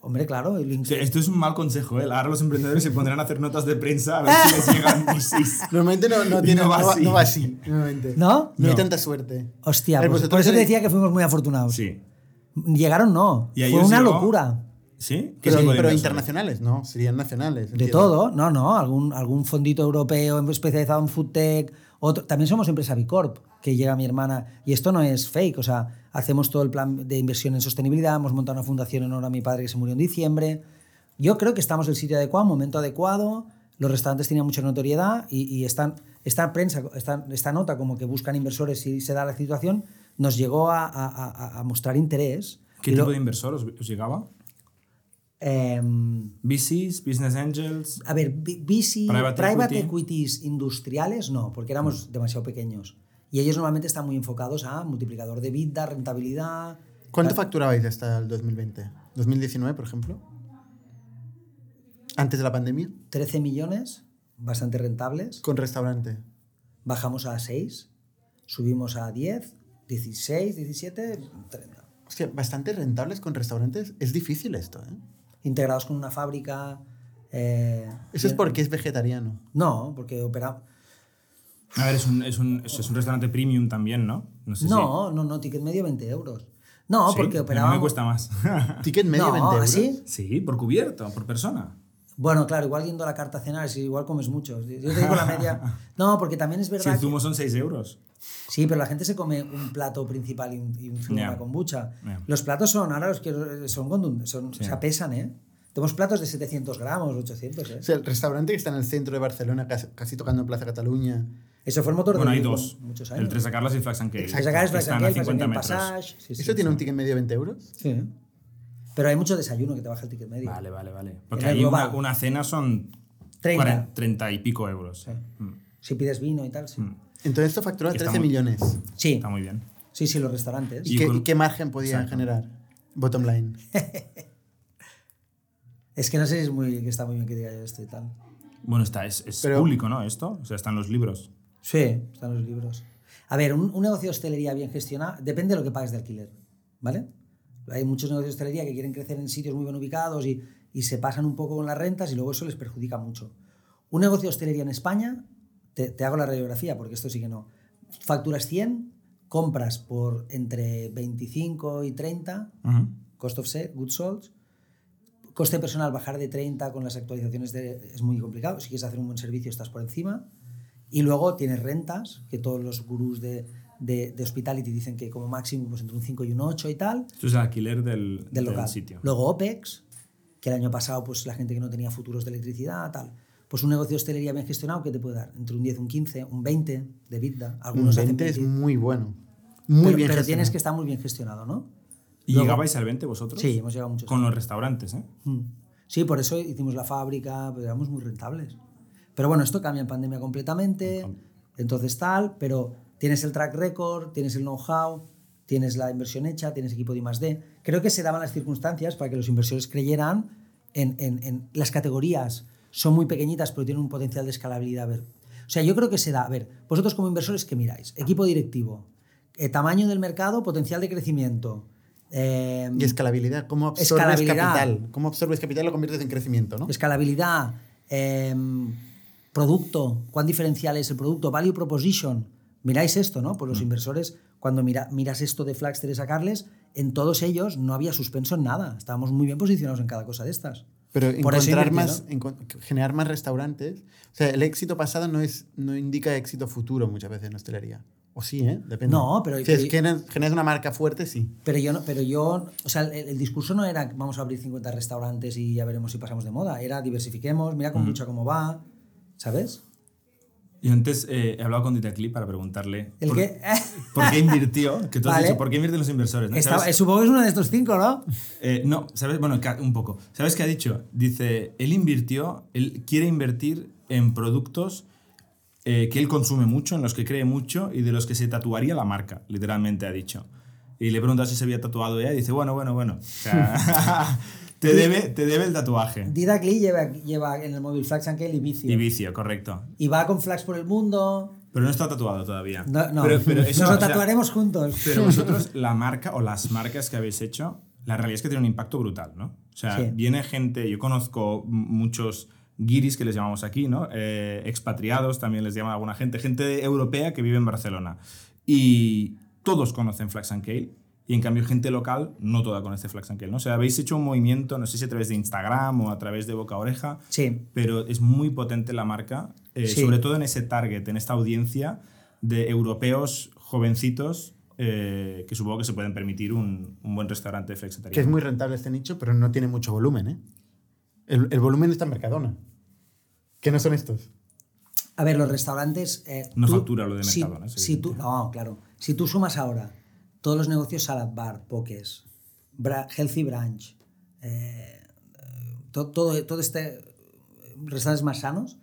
Hombre, claro. el esto es un mal consejo, ¿eh? Ahora los emprendedores se pondrán a hacer notas de prensa a ver si les llegan VCs. Normalmente no, no, Y tiene, no va no va así. no va así. normalmente. ¿No? No hay tanta suerte. Hostia, ver, pues, por eso te decía que fuimos muy afortunados. Sí. Llegaron no. ¿Y a Fue una llegó? locura. ¿Sí? ¿Qué Pero, pero internacionales, no, serían nacionales. De entiendo. todo, no, no, algún, algún fondito europeo especializado en food tech, otro, también somos empresa Bicorp, que llega mi hermana, y esto no es fake, o sea, hacemos todo el plan de inversión en sostenibilidad, hemos montado una fundación en honor a mi padre que se murió en diciembre. Yo creo que estamos en el sitio adecuado, momento adecuado, los restaurantes tenían mucha notoriedad y, y están, esta prensa, esta, esta nota como que buscan inversores si se da la situación, nos llegó a, a- a- mostrar interés. ¿Qué Y tipo lo- de inversor os, os llegaba? Em, VCs, Business Angels. A ver, VC, Private private, equity. equities industriales, no, porque éramos demasiado pequeños. Y ellos normalmente están muy enfocados a multiplicador de vida, rentabilidad. ¿Cuánto facturabais hasta el 2020? ¿2019, por ejemplo? ¿Antes de la pandemia? 13 millones, bastante rentables. Con restaurante. Bajamos a 6, subimos a 10, 16, 17, 30. Hostia, bastante rentables con restaurantes. Es difícil esto, ¿eh? Integrados con una fábrica. eh, Eso es porque es vegetariano. No, porque operamos. A ver, es un, es un, es es un restaurante premium también, ¿no? No sé No, no, no, ticket medio 20 euros. No, si... Sí, porque operábamos. me cuesta más. Ticket medio No, 20 euros. ¿así? sí, por cubierto, por persona. Bueno, claro, igual yendo a la carta a cenar, es igual comes mucho. Yo te digo la media. No, porque también es Si verdad. el que- zumo son 6 euros. Sí, pero la gente se come un plato principal y un, zumo Ya. de kombucha. Ya. Los platos son, ahora los quiero, son, contun- son o sea, pesan, ¿eh? Tenemos platos de 700 gramos, 800, ¿eh? O sea, el restaurante que está en el centro de Barcelona, casi, casi tocando en Plaza Cataluña. Eso fue el motor Bueno, de hay dos. muchos El años. Tres Carlas y Flax and Cake. Exacto. Sacar es que Flax están and a Cake, 50 Flax and metros. Passage. Sí, sí, ¿Eso tiene sí. un ticket medio de 20 euros? Sí. Pero hay mucho desayuno que te baja el ticket medio. Vale, vale, vale. Porque ahí una, una cena son 30. 40, 30 y pico euros. Mm. Si pides vino y tal, sí. Entonces esto factura Está 13 muy- millones. Sí, Está muy bien. sí, sí, los restaurantes. ¿Y, Y qué, con- y qué margen podían Exacto. generar? Bottom line. Es que no sé si es muy, que está muy bien que diga yo esto y tal. Bueno, está, es, es Pero- público, ¿no? Esto. O sea, están los libros. Sí, están los libros. A ver, un, un negocio de hostelería bien gestionado depende de lo que pagues de alquiler, ¿vale? Hay muchos negocios de hostelería que quieren crecer en sitios muy bien ubicados y, y se pasan un poco con las rentas y luego eso les perjudica mucho. Un negocio de hostelería en España, te, te hago la radiografía porque esto sí que no. Facturas 100, compras por entre 25 y 30, Ujú. cost of sale, goods sold. Coste personal, bajar de 30 con las actualizaciones de- es muy complicado. Si quieres hacer un buen servicio, estás por encima. Y luego tienes rentas, que todos los gurús de, de, de hospitality dicen que como máximo pues entre un 5 y un 8 y tal, Esto es el alquiler del, del del local. sitio. Luego OPEX, que el año pasado pues la gente que no tenía futuros de electricidad, tal. Pues un negocio de hostelería bien gestionado, ¿qué te puede dar? Entre un 10, un 15, un 20 de vida. Un Algunos hacen 20 es 20, muy bueno. Muy pero, bien pero tienes gestionado. que estar muy bien gestionado, ¿no? ¿Y Luego- llegabais al 20 vosotros? Sí, hemos llegado mucho. Con los restaurantes, ¿eh? Mm. Sí, por eso hicimos la fábrica, pero éramos muy rentables. Pero bueno, esto cambia en pandemia completamente, entonces tal, pero tienes el track record, tienes el know-how, tienes la inversión hecha, tienes equipo de I+D. Creo que se daban las circunstancias para que los inversores creyeran en, en- en las categorías. Son muy pequeñitas, pero tienen un potencial de escalabilidad. A ver. O sea, yo creo que se da. A ver, vosotros como inversores, ¿qué miráis? Equipo directivo, eh, tamaño del mercado, potencial de crecimiento. eh, Y escalabilidad. ¿Cómo absorbes Escalabilidad. capital? ¿Cómo absorbes capital y lo conviertes en crecimiento, no? Escalabilidad, em, producto, cuán diferencial es el producto, value proposition. Miráis esto, ¿no? Mm. Pues los inversores, cuando mira- miras esto de Flax, Teresa Carles, en todos ellos no había suspenso en nada. Estábamos muy bien posicionados en cada cosa de estas. Pero Por encontrar más, generar más restaurantes. O sea, el éxito pasado no, es, no indica éxito futuro muchas veces en hostelería. O sí, ¿eh? Depende. No, pero- Si es que generas generas una marca fuerte, sí. Pero yo, no, pero yo, o sea, el, el discurso no era vamos a abrir 50 restaurantes y ya veremos si pasamos de moda. Era diversifiquemos, mira con mucha cómo va, ¿sabes? Y antes eh, he hablado con Dita Clip para preguntarle El por, que por qué invirtió, que tú has Vale. dicho, ¿por qué invierten los inversores? ¿no? Estaba- ¿Sabes? supongo que es uno de estos cinco, ¿no? Eh, no, ¿sabes? Bueno, un poco. ¿Sabes qué ha dicho? Dice, él invirtió, él quiere invertir en productos eh, que él consume mucho, en los que cree mucho y de los que se tatuaría la marca, literalmente ha dicho. Y le pregunta si se había tatuado ya y dice, bueno, bueno, bueno. O sea, te, debe, te debe el tatuaje. Didac Lee lleva, lleva en el móvil Flax and Kale y Vicio. Y vicio, correcto. Y va con Flax por el mundo. Pero no está tatuado todavía. No, no. Pero, pero eso, Nos o lo sea, tatuaremos juntos. Pero vosotros, la marca o las marcas que habéis hecho, la realidad es que tienen un impacto brutal, ¿no? O sea, Sí. viene gente, yo conozco muchos guiris que les llamamos aquí, ¿no? Eh, expatriados también les llama alguna gente, gente europea que vive en Barcelona. Y todos conocen Flax and Kale. Y en cambio, gente local no toda conoce Flax and Kale, ¿no? O sea, habéis hecho un movimiento, no sé si a través de Instagram o a través de boca a oreja, Sí. pero es muy potente la marca, eh, Sí. sobre todo en ese target, en esta audiencia de europeos jovencitos eh, que supongo que se pueden permitir un, un buen restaurante flexitariano. Que es muy rentable este nicho, pero no tiene mucho volumen, ¿eh? El, el volumen está en Mercadona. Que no son estos. A ver, los restaurantes. eh, No tú- factura lo de si- Mercadona, es Si, tú, no, claro. Si tú sumas ahora todos los negocios Salad Bar, Pokés, Bra- Healthy Branch, eh, to- todo, todo este. restaurantes más sanos,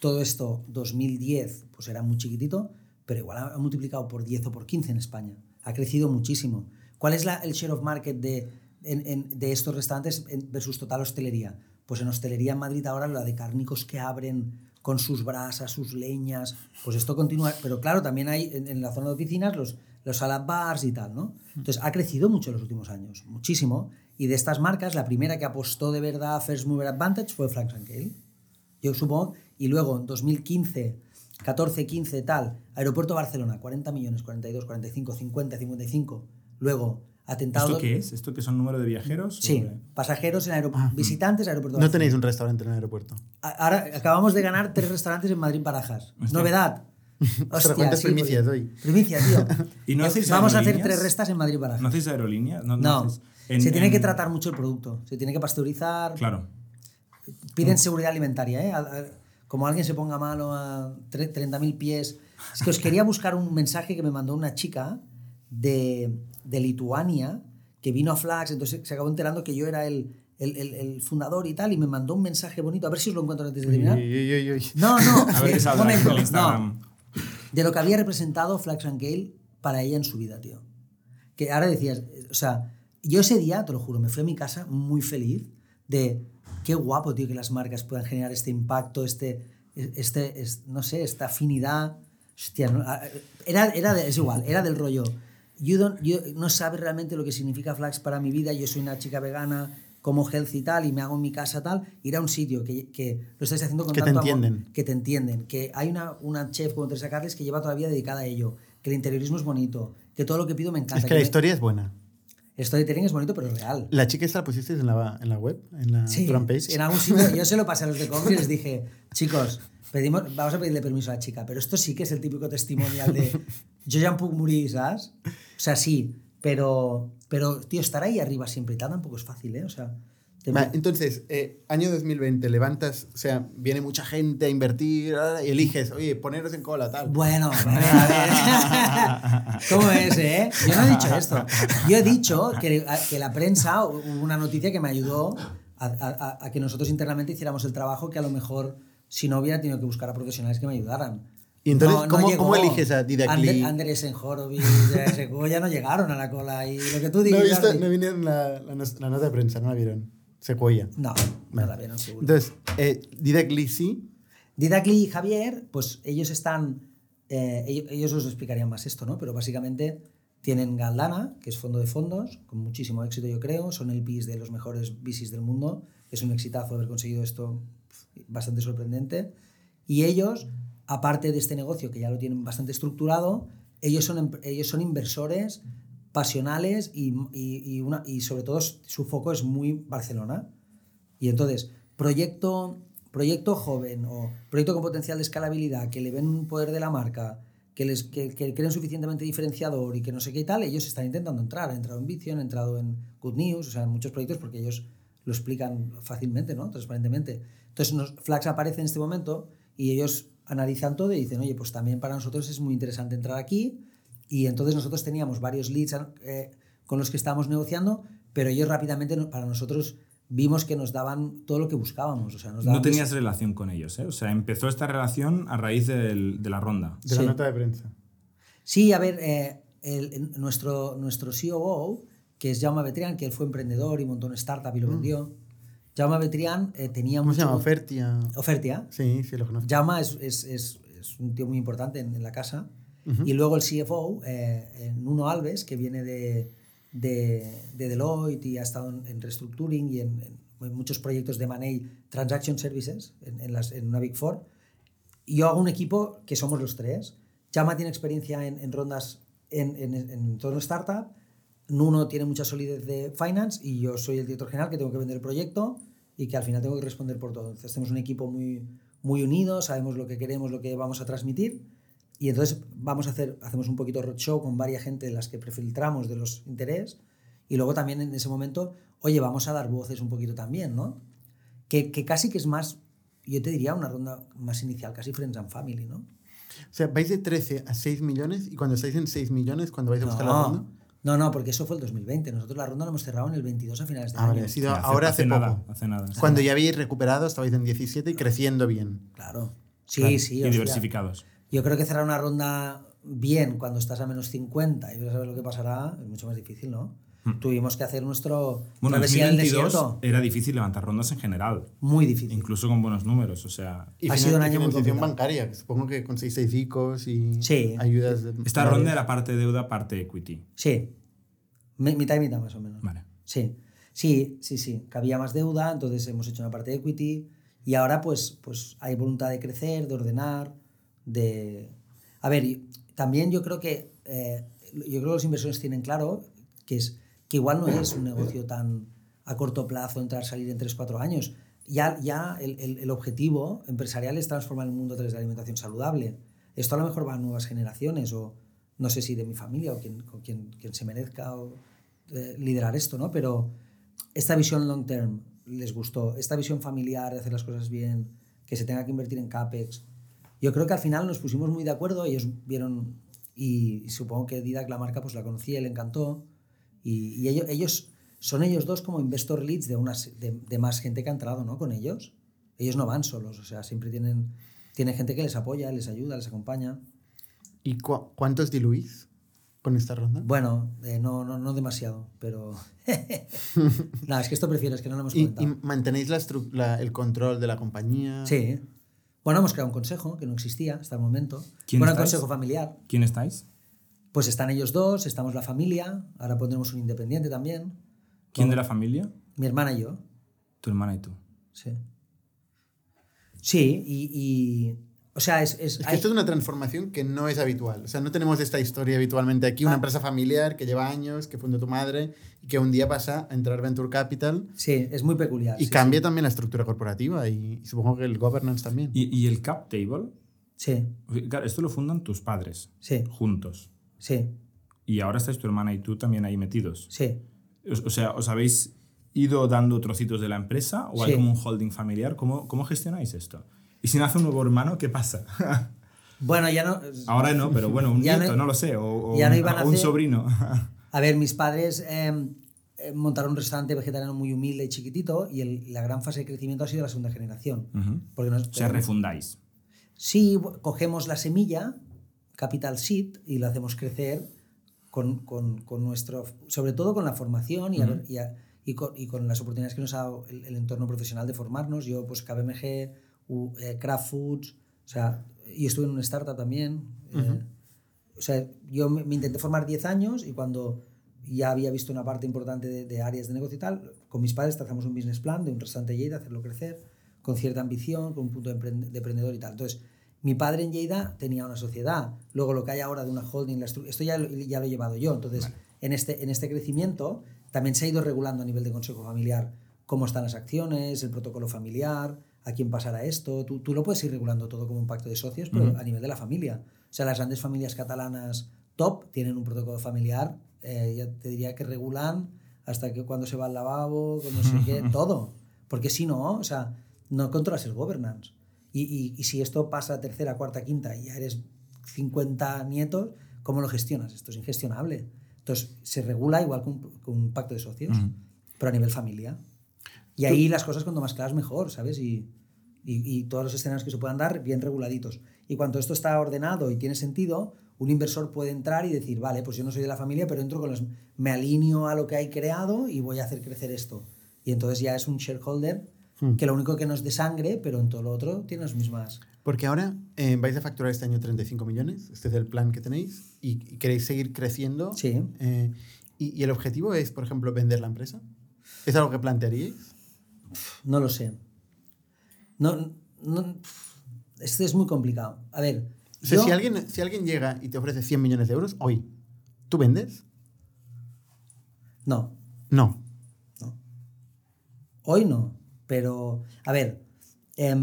todo esto 2010 pues era muy chiquitito, pero igual ha, multiplicado por 10 o por 15 en España. Ha crecido muchísimo. ¿Cuál es la- el share of market de, en- en- de estos restaurantes versus total hostelería? Pues en hostelería en Madrid ahora la de cárnicos que abren con sus brasas, sus leñas, pues esto continúa. Pero claro, también hay en, en la zona de oficinas los, los salad bars y tal, ¿no? Entonces ha crecido mucho en los últimos años, muchísimo. Y de estas marcas, la primera que apostó de verdad a First Mover Advantage fue Frank Kale. Yo supongo, y luego en 2015, 14, 15, tal, Aeropuerto Barcelona, 40 millones, 42, 45, 50, 55. Luego, atentado. ¿Esto qué es? ¿Esto qué son número de viajeros? Sí, ¿O pasajeros en aeropuerto, visitantes Aeropuerto No Barcelona. tenéis un restaurante en el aeropuerto. Ahora acabamos de ganar tres restaurantes en Madrid Barajas. Novedad. Ostras, ¿cuántas sí, primicias porque- hoy? Primicias, tío. ¿Y no Eh, hacéis Vamos a hacer tres restas en Madrid Barajas. ¿No hacéis aerolíneas? No. No, hacéis- en- se tiene que tratar mucho el producto. Se tiene que pasteurizar. Claro. Piden seguridad alimentaria, ¿eh? A- a- Como alguien se ponga malo a tre- 30.000 pies. Es que os quería buscar un mensaje que me mandó una chica de, de Lituania que vino a Flax, entonces se acabó enterando que yo era el, el, el- el fundador y tal, y me mandó un mensaje bonito. A ver si os lo encuentro antes de terminar. Uy, uy, uy, uy. No, no, A ver saldrá momento, no. De lo que había representado Flax and Gale para ella en su vida, tío. Que ahora decías, o sea, yo ese día, te lo juro, me fui a mi casa muy feliz de qué guapo, tío, que las marcas puedan generar este impacto, este, este, es- no sé, esta afinidad. Hostia, era, era de- es igual, era del rollo. You don't- no sabes realmente lo que significa Flax para mi vida. Yo soy una chica vegana, como health y tal, y me hago en mi casa tal. Ir a un sitio que, que lo estáis haciendo con Que te tanto amor, entienden. que te entienden, que hay una, una chef como Teresa Carles que lleva todavía dedicada a ello, que el interiorismo es bonito, que todo lo que pido me encanta. Es que la me- historia es buena. el storytelling es bonito, pero es real. ¿La chica esta la pusisteis en la, en la web? ¿En la Sí, front page? en algún sitio. Yo se lo pasé a los de Coffee y les dije, chicos, pedimos, vamos a pedirle permiso a la chica, pero esto sí que es el típico testimonial de yo ya puc morir, ¿sabes? O sea, sí, pero, pero tío, estar ahí arriba siempre y tal tampoco es fácil, ¿eh? O sea, entonces, eh, año 2020, levantas, o sea, viene mucha gente a invertir y eliges, oye, poneros en cola, tal. Bueno, a ver, a ver. ¿Cómo es, eh? Yo no he dicho esto. Yo he dicho que, que la prensa, hubo una noticia que me ayudó a, a- a que nosotros internamente hiciéramos el trabajo que a lo mejor si no hubiera tenido que buscar a profesionales que me ayudaran. Y entonces, ¿cómo- cómo eliges a Didac Ander- Lee? Andrés Horowitz, ya no llegaron a la cola. Y lo que tú No, digas. visto- Jordi. no vinieron la, la, la nota de prensa, no la vieron. Secuoya. No, no Vale. la vieron seguro. Entonces, eh, Didac Lee sí. Didacli y Javier, pues ellos están, eh, ellos, ellos os explicarían más esto, ¿no? Pero básicamente tienen Galdana, que es fondo de fondos, con muchísimo éxito yo creo, son el PIS de los mejores VCs del mundo, es un exitazo haber conseguido esto bastante sorprendente. Y ellos, aparte de este negocio que ya lo tienen bastante estructurado, ellos son, ellos son inversores pasionales y, y- y una, y sobre todo su foco es muy Barcelona. Y entonces, proyecto, proyecto joven o proyecto con potencial de escalabilidad, que le ven un poder de la marca, que, les, que, que creen suficientemente diferenciador y que no sé qué y tal, ellos están intentando entrar. Han entrado en Vicio, han entrado en Good News, o sea, en muchos proyectos porque ellos lo explican fácilmente, ¿no? Transparentemente. Entonces, nos, Flax aparece en este momento y ellos analizan todo y dicen, oye, pues también para nosotros es muy interesante entrar aquí. Y entonces nosotros teníamos varios leads eh, con los que estábamos negociando, pero ellos rápidamente para nosotros vimos que nos daban todo lo que buscábamos. O sea, nos daban no tenías relación con ellos, ¿eh? O sea, empezó esta relación a raíz del, de la ronda. De la Sí. nota de prensa. Sí, a ver, eh, el- el- nuestro, nuestro COO, que es Jaume Betrián, que él fue emprendedor y montó una startup y lo vendió. Jaume Betrián eh, tenía ¿Cómo se mucho... llama? Ofertia. Ofertia. Sí, sí, lo conozco. Jaume es, es, es, es un tío muy importante en, en la casa. Y luego el CFO, eh, Nuno Alves, que viene de, de, de Deloitte y ha estado en, en restructuring y en, en muchos proyectos de Money Transaction Services en, en, las, en una Big Four. Y yo hago un equipo que somos los tres. Chama tiene experiencia en, en rondas en, en, en entorno startup. Nuno tiene mucha solidez de finance y yo soy el director general que tengo que vender el proyecto y que al final tengo que responder por todo. Entonces tenemos un equipo muy, muy unido, sabemos lo que queremos, lo que vamos a transmitir y entonces vamos a hacer, hacemos un poquito roadshow con varias gente de las que prefiltramos de los intereses y luego también en ese momento, oye, vamos a dar voces un poquito también, ¿no? Que, que casi que es más, yo te diría una ronda más inicial, casi Friends and Family, ¿no? O sea, vais de 13 a 6 millones y cuando estáis en 6 millones, cuando vais a buscar la ronda. No, no, porque eso fue el 2020. Nosotros la ronda la hemos cerrado en el 22 a finales de Ah, año. vale, ha sido Sí, hace- ahora hace, hace nada, poco. hace nada. Cuando ya habéis recuperado, estabais en 17 y creciendo bien. Claro. Sí, Claro, sí. Y diversificados. Yo creo que cerrar una ronda bien cuando estás a menos 50 y ves a ver lo que pasará es mucho más difícil, ¿no? Tuvimos que hacer nuestro. Bueno, en travesía del 2022 desierto. era difícil levantar rondas en general, Muy difícil. incluso con buenos números. O sea, Y Ha sido un año muy complicado. bancaria, que supongo que conseguisteis ICOs y Sí. ayudas. De esta ronda era parte deuda, parte equity. Sí. Mi- Mitad y mitad más o menos. Vale. Sí, sí, sí, sí. Que había más deuda, entonces hemos hecho una parte de equity y ahora pues, pues hay voluntad de crecer, de ordenar, de... A ver, también yo creo que eh, yo creo que los inversores tienen claro que es que igual no es un negocio tan a corto plazo entrar salir en 3-4 años. Ya, ya el, el- el objetivo empresarial es transformar el mundo a través de la alimentación saludable. Esto a lo mejor va a nuevas generaciones o no sé si de mi familia o quien, con quien, quien se merezca o, eh, liderar esto, ¿no? Pero esta visión long term les gustó, esta visión familiar de hacer las cosas bien, que se tenga que invertir en CAPEX. Yo creo que al final nos pusimos muy de acuerdo, ellos vieron, y, y supongo que Didac, la marca, pues la conocía y le encantó. Y, y ellos, ellos son ellos dos como investor leads de, unas, de, de más gente que ha entrado ¿no? con ellos. Ellos no van solos, o sea, siempre tienen, tienen gente que les apoya, les ayuda, les acompaña. ¿Y cu- cuántos diluís con esta ronda? Bueno, eh, no, no, no demasiado, pero... Nada, es que esto prefiero, es que no lo hemos ¿Y, comentado. y mantenéis la la- el control de la compañía? Sí. Bueno, hemos creado un consejo que no existía hasta el momento. ¿Quién bueno, un estáis? consejo familiar. ¿Quién estáis? Pues están ellos dos, estamos la familia, ahora pondremos un independiente también. ¿Quién de la familia? Mi hermana y yo. Tu hermana y tú. Sí. Sí, y. y- o sea, es. es- Es que hay- esto es una transformación que no es habitual. O sea, no tenemos esta historia habitualmente aquí. Una Ah. empresa familiar que lleva años, que fundó tu madre y que un día pasa a entrar Venture Capital Sí, es muy peculiar. y sí, cambia también la estructura corporativa y, y supongo que el governance también. ¿Y, y el cap table? Sí, Claro, esto lo fundan tus padres, sí, juntos. Sí, Y ahora estáis tu hermana y tú también ahí metidos. sí. O, o sea, ¿os habéis ido dando trocitos de la empresa o hay como un holding familiar? ¿Cómo, ¿Cómo gestionáis esto? Y si nace un nuevo hermano, ¿qué pasa? Bueno, ya no. ahora no, pero bueno, un Ya nieto, no- no, lo sé, o, o ya no un, iban a o un hacer- sobrino. A ver, mis padres eh, montaron un restaurante vegetariano muy humilde y chiquitito y el- la gran fase de crecimiento ha sido la segunda generación. Ujú. Porque nos- O sea, refundáis. Sí, cogemos la semilla, Capital Seed, y la hacemos crecer con, con, con nuestro, sobre todo con la formación y, a ver- y, a- y con, y con las oportunidades que nos ha dado el, el entorno profesional de formarnos. Yo, pues KBMG, U- eh, Kraft Foods, o sea, yo estuve en una startup también. eh, o sea, yo me, me intenté formar 10 años y cuando ya había visto una parte importante de, de áreas de negocio y tal, con mis padres trazamos un business plan de un restaurante Lleida, hacerlo crecer, con cierta ambición, con un punto de emprendedor y tal. Entonces, mi padre en Lleida tenía una sociedad, luego lo que hay ahora de una holding, la esto ya lo, ya lo he llevado yo. Entonces, en, este, en este crecimiento también se ha ido regulando a nivel de consejo familiar cómo están las acciones, el protocolo familiar, a quién pasará esto. Tú, tú lo puedes ir regulando todo como un pacto de socios, pero a nivel de la familia. O sea, las grandes familias catalanas top tienen un protocolo familiar, eh, ya te diría que regulan hasta que cuando se va al lavabo, no sé qué, todo. Porque si no, o sea, no controlas el governance. Y, y, y, si esto pasa a tercera, cuarta, quinta y ya eres 50 nietos, ¿cómo lo gestionas? Esto es ingestionable. Entonces, se regula igual con, con un pacto de socios, mm. pero a nivel familia. Y ahí las cosas cuanto más claras mejor, ¿sabes? Y, y, y, todos los escenarios que se puedan dar bien reguladitos. Y cuando esto está ordenado y tiene sentido, un inversor puede entrar y decir, vale, pues yo no soy de la familia, pero entro con los... me alineo a lo que hay creado y voy a hacer crecer esto. Y entonces ya es un shareholder hmm. que lo único que no es de sangre, pero en todo lo otro tiene las mismas... Porque ahora eh, vais a facturar este año 35 millones, este es el plan que tenéis, y, y queréis seguir creciendo. Sí. Eh, y, y el objetivo es, por ejemplo, vender la empresa. ¿Es algo que plantearíais? No lo sé. No, no, esto es muy complicado. A ver. O sea, yo, si, alguien, si alguien llega y te ofrece 100 millones de euros hoy, ¿tú vendes? No. No. No. Hoy no. Pero, a ver, eh,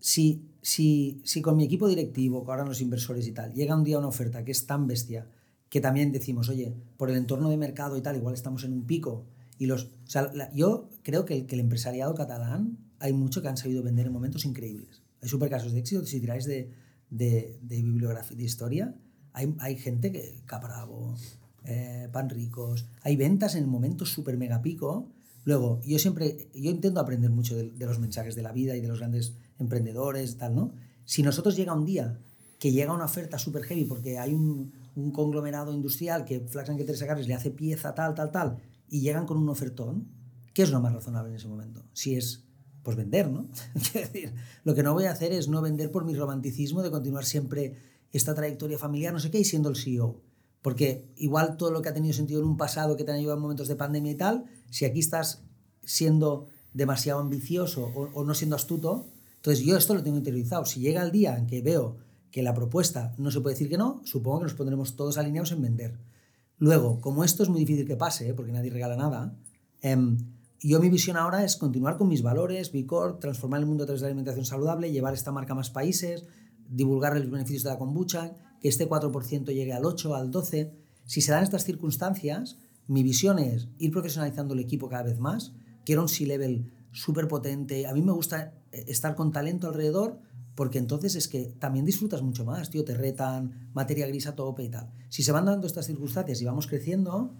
si, si, si con mi equipo directivo, ahora los inversores y tal, llega un día una oferta que es tan bestia que también decimos, oye, por el entorno de mercado y tal, igual estamos en un pico. Y los, o sea, yo creo que el, que el empresariado catalán hay mucho que han sabido vender en momentos increíbles. Hay super casos de éxito. Si tiráis de, de, de bibliografía, de historia, hay, hay gente que, Capravo, eh, Pan Ricos, hay ventas en momentos súper mega pico. Luego, yo siempre, yo intento aprender mucho de, los mensajes de la vida y de los grandes emprendedores, tal, ¿no? Si nosotros llega un día que llega una oferta súper heavy porque hay un, un, conglomerado industrial que Flaxan que Teresa Carles le hace pieza, tal, tal, tal, y llegan con un ofertón, ¿qué es lo más razonable en ese momento? Si es pues vender, ¿no? Quiero decir, lo que no voy a hacer es no vender por mi romanticismo de continuar siempre esta trayectoria familiar, no sé qué, y siendo el CEO. Porque igual todo lo que ha tenido sentido en un pasado que te han ayudado en momentos de pandemia y tal, si aquí estás siendo demasiado ambicioso o, no siendo astuto, entonces yo esto lo tengo interiorizado. Si llega el día en que veo que la propuesta no se puede decir que no, supongo que nos pondremos todos alineados en vender. Luego, como esto es muy difícil que pase, ¿eh? porque nadie regala nada, eh, yo mi visión ahora es continuar con mis valores, Bicor, transformar el mundo a través de la alimentación saludable, llevar esta marca a más países, divulgar los beneficios de la kombucha, que este 4% llegue al 8, al 12. Si se dan estas circunstancias, mi visión es ir profesionalizando el equipo cada vez más. Quiero un C-level súper potente. A mí me gusta eh, estar con talento alrededor porque entonces es que también disfrutas mucho más, tío, te retan, materia gris a tope y tal. Si se van dando estas circunstancias y vamos creciendo,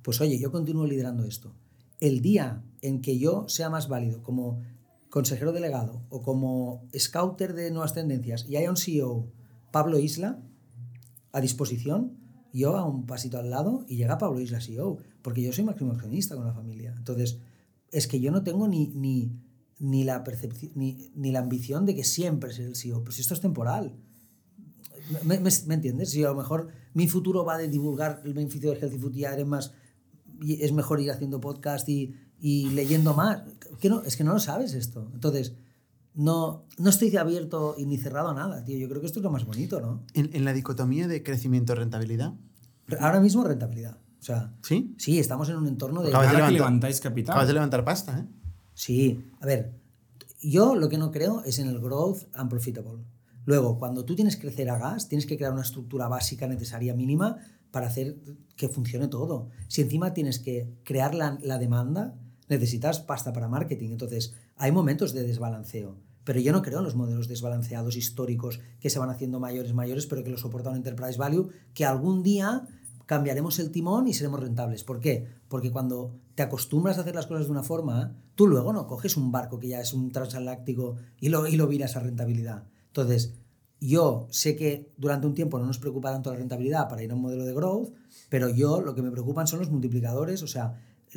pues oye, yo continúo liderando esto el día en que yo sea más válido como consejero delegado o como scouter de nuevas tendencias y haya un CEO, Pablo Isla, a disposición, yo a un pasito al lado y llega Pablo Isla CEO, porque yo soy máximo accionista con la familia. Entonces, es que yo no tengo ni, ni, ni la percepción, ni, ni, la ambición de que siempre sea el CEO, pero si esto es temporal. ¿Me, me, me entiendes? Si a lo mejor mi futuro va de divulgar el beneficio del healthy food y haré más es mejor ir haciendo podcast y, y leyendo más. Que no, es que no lo sabes esto. Entonces, no, no estoy abierto y ni cerrado a nada, tío. Yo creo que esto es lo más bonito, ¿no? En, en la dicotomía de crecimiento-rentabilidad. Ahora mismo rentabilidad. O sea, ¿Sí? Sí, estamos en un entorno de... Acabas de levantar, levantáis capital. Acabas de levantar pasta, ¿eh? Sí. A ver, yo lo que no creo es en el growth and profitable. Luego, cuando tú tienes que crecer a gas, tienes que crear una estructura básica necesaria mínima para hacer que funcione todo. Si encima tienes que crear la, la, demanda, necesitas pasta para marketing. Entonces, hay momentos de desbalanceo. Pero yo no creo en los modelos desbalanceados históricos que se van haciendo mayores, mayores, pero que lo soporta un enterprise value, que algún día cambiaremos el timón y seremos rentables. ¿Por qué? Porque cuando te acostumbras a hacer las cosas de una forma, tú luego no coges un barco que ya es un transatlántico y lo, y lo viras a rentabilidad. Entonces, yo sé que durante un tiempo no nos preocupa tanto la rentabilidad para ir a un modelo de growth, pero yo lo que me preocupan son los multiplicadores, o sea,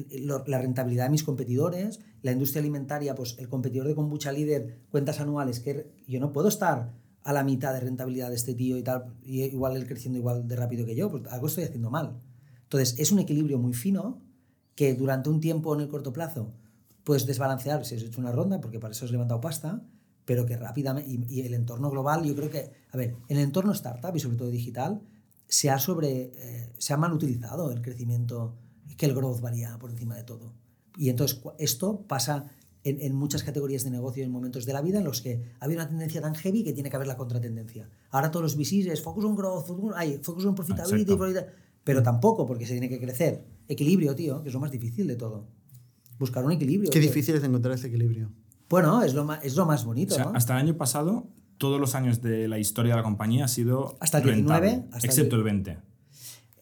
la rentabilidad de mis competidores, la industria alimentaria, pues el competidor de kombucha líder, cuentas anuales, que yo no puedo estar a la mitad de rentabilidad de este tío y tal, y igual él creciendo igual de rápido que yo, pues algo estoy haciendo mal. Entonces, es un equilibrio muy fino que durante un tiempo en el corto plazo puedes desbalancear si has hecho una ronda, porque para eso has levantado pasta, pero que rápidamente, y, y, el entorno global, yo creo que, a ver, en el entorno startup y sobre todo digital, se ha, sobre, eh, se ha mal utilizado el crecimiento, que el growth varía por encima de todo. Y entonces esto pasa en, en muchas categorías de negocio en momentos de la vida en los que había una tendencia tan heavy que tiene que haber la contratendencia. Ahora todos los VCs es focus on growth, focus on, ay, focus on profitability, pero tampoco porque se tiene que crecer. Equilibrio, tío, que es lo más difícil de todo. Buscar un equilibrio. Qué tío. difícil es encontrar ese equilibrio. Bueno, es lo más, es lo más bonito, O sea, ¿no? hasta el año pasado, todos los años de la historia de la compañía ha sido Hasta el 19, rentable, hasta el excepto die- el 20.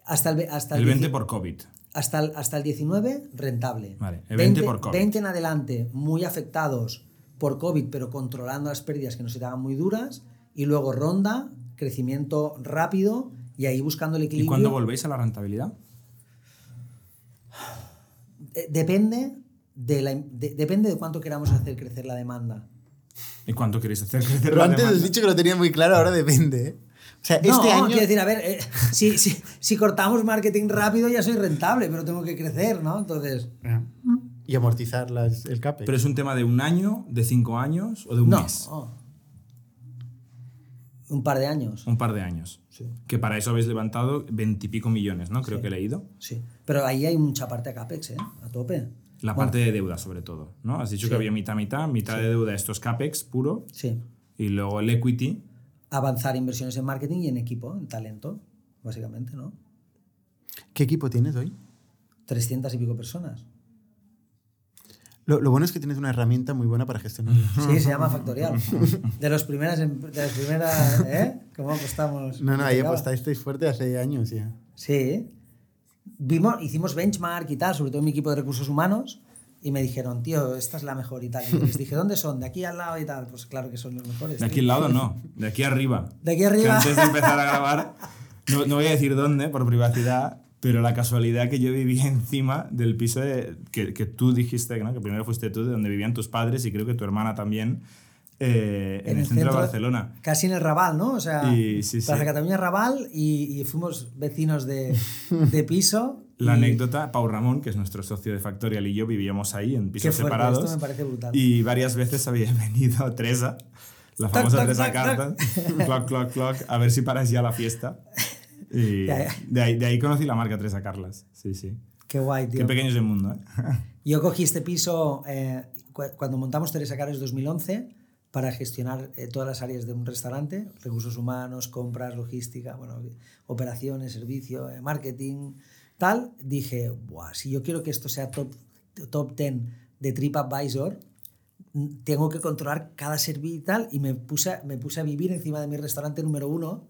Hasta el, ve- hasta El 20 dieci- por COVID. Hasta el, hasta el 19, rentable. Vale, el 20 por COVID. 20 en adelante, muy afectados por COVID, pero controlando las pérdidas que no se te hagan muy duras. Y luego ronda, crecimiento rápido y ahí buscando el ¿Y equilibrio. cuándo volvéis a la rentabilidad? Eh, depende, de la, de- depende de cuánto queramos hacer crecer la demanda. ¿Y cuánto queréis hacer crecer Pero la antes has demanda? dicho que lo tenía muy claro, ahora depende. ¿eh? O sea, no, este año. quiero decir, a ver, eh, si, si, si cortamos marketing rápido ya soy rentable, pero tengo que crecer, ¿no? Entonces, Y amortizar las- el CAPEX. ¿Pero es un tema de un año, de cinco años o de un no. mes? oh. Un par de años. Un par de años. Sí. Que para eso habéis levantado veintipico millones, ¿no? Creo Sí. que he leído. Sí, pero ahí hay mucha parte de CAPEX, ¿eh? A tope. La Bueno, parte de deuda, sobre todo, ¿no? Has dicho Sí. que había mitad, mitad. Mitad de deuda, esto es CAPEX puro. Sí. Y luego el equity. Avanzar inversiones en marketing y en equipo, en talento, básicamente, ¿no? ¿Qué equipo tienes hoy? 300 y pico personas. Lo, lo bueno es que tienes una herramienta muy buena para gestionarlo. Sí, se llama Factorial. De los primeras, em- de las primeras, ¿eh? ¿Cómo apostamos? No, no, ahí apostasteis fuerte hace años ya. Sí. Vimos, hicimos benchmark y tal, sobre todo mi equipo de recursos humanos, y me dijeron, tío, esta es la mejor y tal. Y les dije, ¿dónde son? ¿De aquí al lado y tal? Pues claro que son los mejores. De aquí tío. al lado no, de aquí arriba. De aquí Que arriba. antes de empezar a grabar, no, no voy a decir dónde, por privacidad, pero la casualidad que yo vivía encima del piso de- que, que tú dijiste, ¿no? que primero fuiste tú, de donde vivían tus padres y creo que tu hermana también, eh, en, el, centro, de Barcelona. Casi en el Raval, ¿no? O sea, Y- sí, sí. Plaza Cataluña Raval y, y fuimos vecinos de, de piso. La y- anécdota, Pau Ramón, que es nuestro socio de Factorial y yo vivíamos ahí en pisos fuerte, separados. esto me parece brutal. Y varias veces había venido Teresa, la famosa toc, Teresa Carta, clock, clock, clock, a ver si paras ya la fiesta. Y Ya, ya. de ahí, de ahí conocí la marca Teresa Carlas. Sí, sí. Qué guay, tío. Qué pequeño es el mundo, ¿eh? Yo cogí este piso eh, cu- cuando montamos Teresa Cares 2011 para gestionar eh, todas las áreas de un restaurante, recursos humanos, compras, logística, bueno, operaciones, servicio, marketing, tal. Dije, Buah, si yo quiero que esto sea top, top 10 de TripAdvisor, tengo que controlar cada servicio y tal, y me puse, a- me puse a vivir encima de mi restaurante número uno.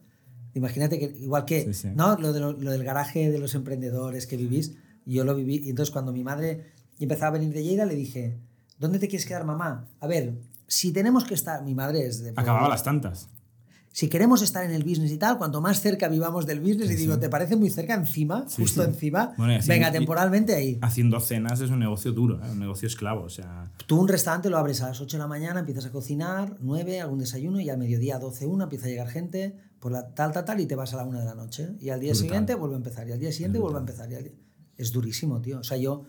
Imagínate que, igual que, Sí, sí. ¿no? Lo, de lo, lo del garaje de los emprendedores que vivís, yo lo viví. Y entonces, cuando mi madre empezaba a venir de Lleida, le dije, ¿dónde te quieres quedar, mamá? A ver, si tenemos que estar, mi madre es de... Acababa las tantas. Si queremos estar en el business y tal, cuanto más cerca vivamos del business, y digo, ¿te parece muy cerca encima? Sí, justo sí. encima. Bueno, así- Venga, temporalmente ahí. Haciendo cenas es un negocio duro, ¿eh? un negocio esclavo. O sea, Tú un restaurante lo abres a las 8 de la mañana, empiezas a cocinar, 9, algún desayuno, y al mediodía 12, 1 empieza a llegar gente, por la tal, tal, tal, y te vas a la 1 de la noche. Y al día Brutal. siguiente vuelve a empezar, y al día siguiente vuelve a empezar. y al día- Es durísimo, tío. O sea, yo...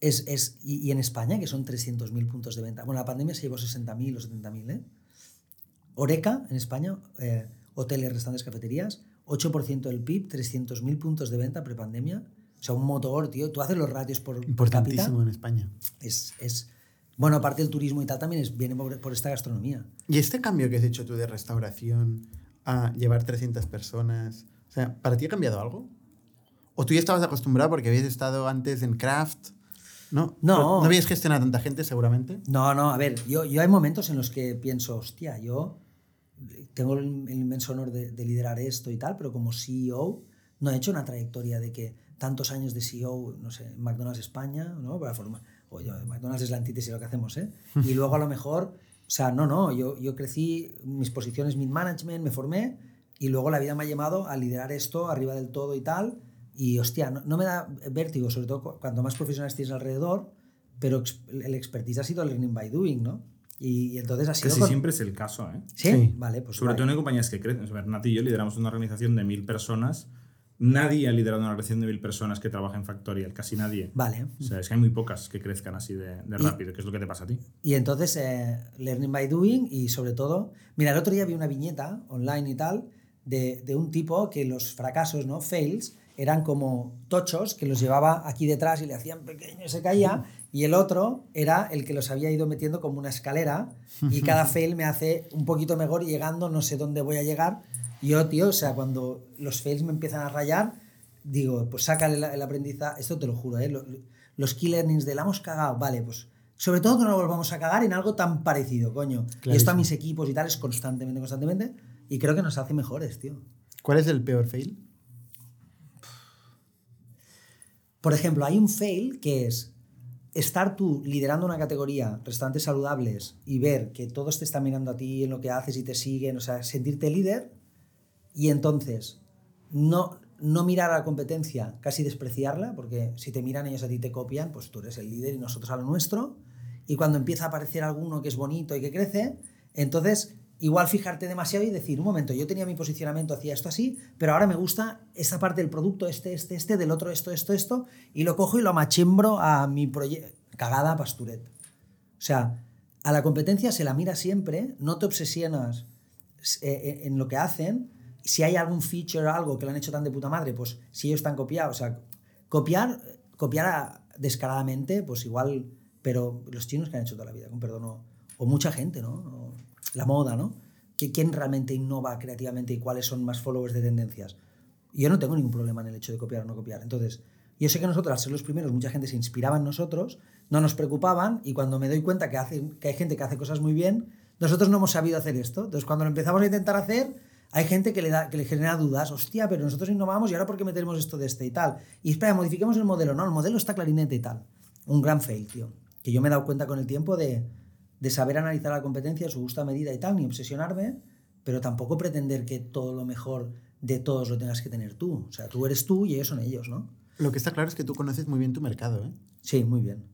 Es, es, y, y en España, que son 300.000 puntos de venta. Bueno, la pandemia se llevó 60.000 o 70.000, ¿eh? Oreca, en España, eh, hoteles, restaurantes, cafeterías, 8% del PIB, 300.000 puntos de venta prepandemia. O sea, un motor, tío. Tú haces los ratios por, por Importantísimo en España. es, es bueno, aparte del turismo y tal, también es, viene por, por esta gastronomía. ¿Y este cambio que has hecho tú de restauración a llevar 300 personas, o sea, ¿para ti ha cambiado algo? ¿O tú ya estabas acostumbrado porque habías estado antes en craft? ¿No? No. ¿No habías gestionado a tanta gente seguramente? No, no, a ver, yo, yo hay momentos en los que pienso, hostia, yo tengo el, el inmenso honor de, de liderar esto y tal, pero como CEO no he hecho una trayectoria de que tantos años de CEO, no sé, en McDonald's España, ¿no? Para formar, oye, McDonald's es la antítesis de lo que hacemos, ¿eh? Y luego a lo mejor, o sea, no, no, yo, yo crecí mis posiciones mid-management, me formé y luego la vida me ha llamado a liderar esto arriba del todo y tal. Y hostia, no, no me da vértigo, sobre todo cu- cuanto más profesionales tienes alrededor, pero el expertise ha sido learning by doing, ¿no? Y, y entonces ha sido... casi con- siempre es el caso, ¿eh? ¿Sí? Sí. Vale, pues Sobre guay. todo en compañías que crecen. O sea, Nati y yo lideramos una organización de mil personas. Nadie ha liderado una organización de mil personas que trabaja en Factorial, casi nadie. Vale. O sea, es que hay muy pocas que crezcan así de, de rápido, que es lo que te pasa a ti. Y entonces, eh, learning by doing y sobre todo, mira, el otro día vi una viñeta online y tal de, de un tipo que los fracasos, ¿no? Fails, eran como tochos que los llevaba aquí detrás y le hacían pequeño y se caía Y el otro era el que los había ido metiendo como una escalera y cada fail me hace un poquito mejor llegando no sé dónde voy a llegar. Y yo, tío, o sea, cuando los fails me empiezan a rayar, digo, pues sácale el, el aprendizaje, esto te lo juro, ¿eh? Lo- los key learnings de la hemos cagado, vale, pues sobre todo que no lo volvamos a cagar en algo tan parecido, coño. Y esto a mis equipos y tal es constantemente, constantemente, y creo que nos hace mejores, tío. ¿Cuál es el peor fail? Por ejemplo, hay un fail que es estar tú liderando una categoría, restaurantes saludables, y ver que todos te están mirando a ti en lo que haces y te siguen, o sea, sentirte líder, y entonces no, no mirar a la competencia, casi despreciarla, porque si te miran ellos a ti te copian, pues tú eres el líder y nosotros a lo nuestro, y cuando empieza a aparecer alguno que es bonito y que crece, entonces igual fijarte demasiado y decir, un momento, yo tenía mi posicionamiento, hacía esto así, pero ahora me gusta esta parte del producto, este, este, este, del otro, esto, esto, esto, y lo cojo y lo amachembro a mi proyecto. Cagada pasturet. O sea, a la competencia se la mira siempre, no te obsesionas eh, en lo que hacen. Si hay algún feature o algo que lo han hecho tan de puta madre, pues si ellos están copiados, o sea, copiar, copiar a- descaradamente, pues igual, pero los chinos que han hecho toda la vida, con perdón, o, mucha gente, ¿no? La moda, ¿no? ¿Qui- ¿Quién realmente innova creativamente y cuáles son más followers de tendencias? Yo no tengo ningún problema en el hecho de copiar o no copiar. Entonces, yo sé que nosotros, al ser los primeros, mucha gente se inspiraba en nosotros, no nos preocupaban y cuando me doy cuenta que, hace, que hay gente que hace cosas muy bien, nosotros no hemos sabido hacer esto. Entonces, cuando lo empezamos a intentar hacer, hay gente que le, da, que le genera dudas. Hostia, pero nosotros innovamos y ahora ¿por qué metemos esto de este y tal? Y espera, modifiquemos el modelo. No, el modelo está clarinete y tal. Un gran fail, tío. Que yo me he dado cuenta con el tiempo de, de saber analizar la competencia, su justa medida y tal, ni obsesionarme, pero tampoco pretender que todo lo mejor de todos lo tengas que tener tú. O sea, tú eres tú y ellos son ellos, ¿no? Lo que está claro es que tú conoces muy bien tu mercado, ¿eh? Sí, muy bien.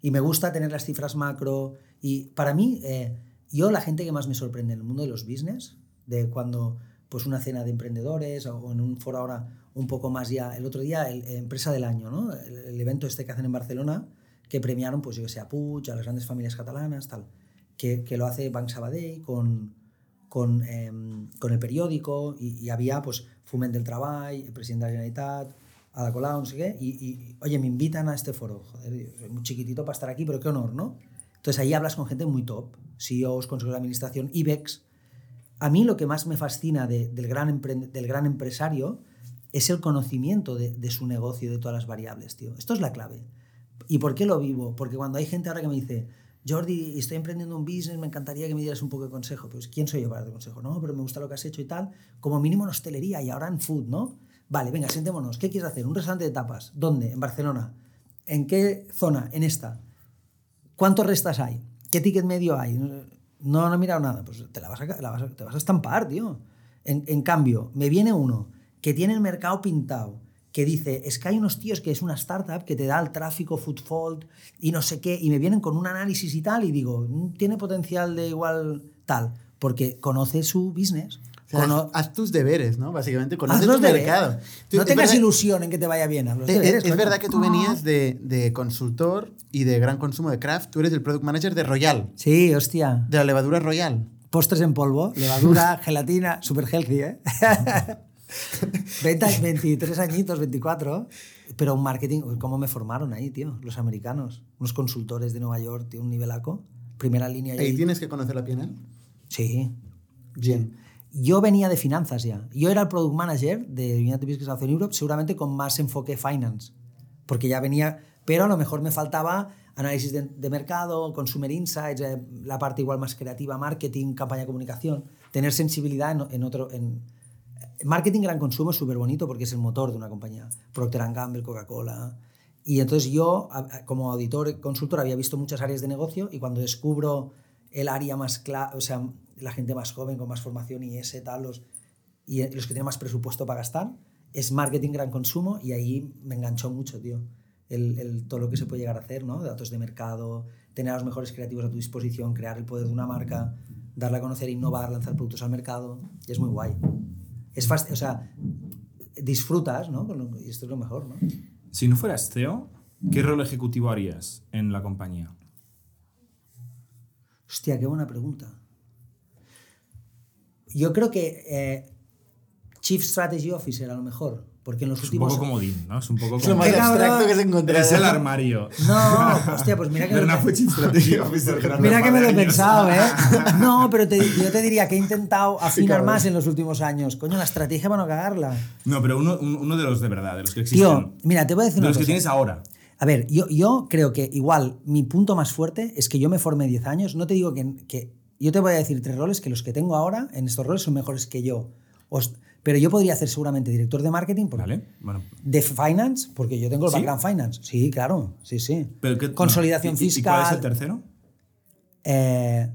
Y me gusta tener las cifras macro. Y para mí, eh, yo la gente que más me sorprende en el mundo de los business, de cuando pues una cena de emprendedores o en un foro ahora un poco más ya, el otro día, el, eh, Empresa del Año, ¿no? El, el evento este que hacen en Barcelona, que premiaron, pues yo que sé, a Puig, a las grandes familias catalanas, tal, que, que lo hace Banc Sabadell con, con, em, con el periódico y, y había pues Foment del Treball, el presidente de la Generalitat, Ada Colau, no sé y, y, oye, me invitan a este foro, joder, soy muy chiquitito para estar aquí, pero qué honor, ¿no? Entonces ahí hablas con gente muy top, CEOs, consejos de administración, IBEX. A mí lo que más me fascina de- del, gran del gran empresario es el conocimiento de, de su negocio de todas las variables, tío. Esto es la clave. ¿Y por qué lo vivo? Porque cuando hay gente ahora que me dice, Jordi, estoy emprendiendo un business, me encantaría que me dieras un poco de consejo. Pues, ¿quién soy yo para dar consejo? No, pero me gusta lo que has hecho y tal. Como mínimo en hostelería y ahora en food, ¿no? Vale, venga, sentémonos. ¿Qué quieres hacer? ¿Un restaurante de tapas? ¿Dónde? En Barcelona. ¿En qué zona? En esta. ¿Cuántos restas hay? ¿Qué ticket medio hay? No, no he mirado nada. Pues te la vas a, te vas a estampar, tío. En cambio, me viene uno que tiene el mercado pintado, que dice, es que hay unos tíos que es una startup que te da el tráfico, footfall y no sé qué, y me vienen con un análisis y tal, y digo, "Mm, tiene potencial de igual tal, porque conoce su business. O sea, Cono- haz, haz tus deberes, ¿no? Básicamente, conoces haz tu mercado. Tú- No es tengas verdad- ilusión en que te vaya bien. Eh, eh, deberes, Es, coño. verdad que tú venías de, de consultor y de gran consumo de craft. Tú eres el product manager de Royal, Sí, hostia. de la levadura Royal. Postres en polvo, levadura, gelatina, super healthy, ¿eh? 20, 23 añitos, 24. Pero un marketing, ¿cómo me formaron ahí, tío? Los americanos. Unos consultores de Nueva York, tío, un nivelaco. Primera línea. ¿Y ahí. tienes que conocer la PNL? Sí. Bien. Yo venía de finanzas ya. Yo era el product manager de United Business Council Europe, seguramente con más enfoque finance. Porque ya venía, pero a lo mejor me faltaba análisis de, de mercado, consumer insights, eh, la parte igual más creativa, marketing, campaña de comunicación, tener sensibilidad en, en otro... En, marketing gran consumo es súper bonito porque es el motor de una compañía. Procter Gamble, Coca-Cola. Y entonces yo, como auditor consultor, había visto muchas áreas de negocio y cuando descubro el área más clara, o sea, la gente más joven, con más formación y ese, tal, los, y los que tienen más presupuesto para gastar, es marketing gran consumo y ahí me enganchó mucho, tío. El- todo lo que se puede llegar a hacer, ¿no? Datos de mercado, tener a los mejores creativos a tu disposición, crear el poder de una marca, darla a conocer, innovar, lanzar productos al mercado. Y es muy guay. Es fácil, o sea, disfrutas, ¿no? Y esto es lo mejor, ¿no? Si no fueras CEO, ¿qué rol ejecutivo harías en la compañía? Hostia, qué buena pregunta. Yo creo que eh, Chief Strategy Officer a lo mejor, Porque en los Es un últimos... poco comodín, ¿no? Es un poco Es lo como... más abstracto que se encontrará. Es el armario. No, hostia, pues mira que... Fue Chief Strategy Officer durante Mira un que me lo he pensado, ¿eh? No, pero te- yo te diría que he intentado afinar más en los últimos años. Coño, la estrategia para no cagarla. No, pero uno, un- uno de los de verdad, de los que existen. Tío, mira, te voy a decir de una los que cosa. tienes ahora. A ver, yo, yo creo que igual mi punto más fuerte es que yo me formé 10 años. No te digo que, que- Yo te voy a decir tres roles que los que tengo ahora en estos roles son mejores que yo. Os- pero yo podría hacer seguramente director de marketing, porque- ¿Vale? Bueno. de finance, porque yo tengo el ¿Sí? background finance. Sí, claro, sí, sí. Pero ¿qué- Consolidación no. ¿Y- y- fiscal. ¿Y cuál es el tercero? eh,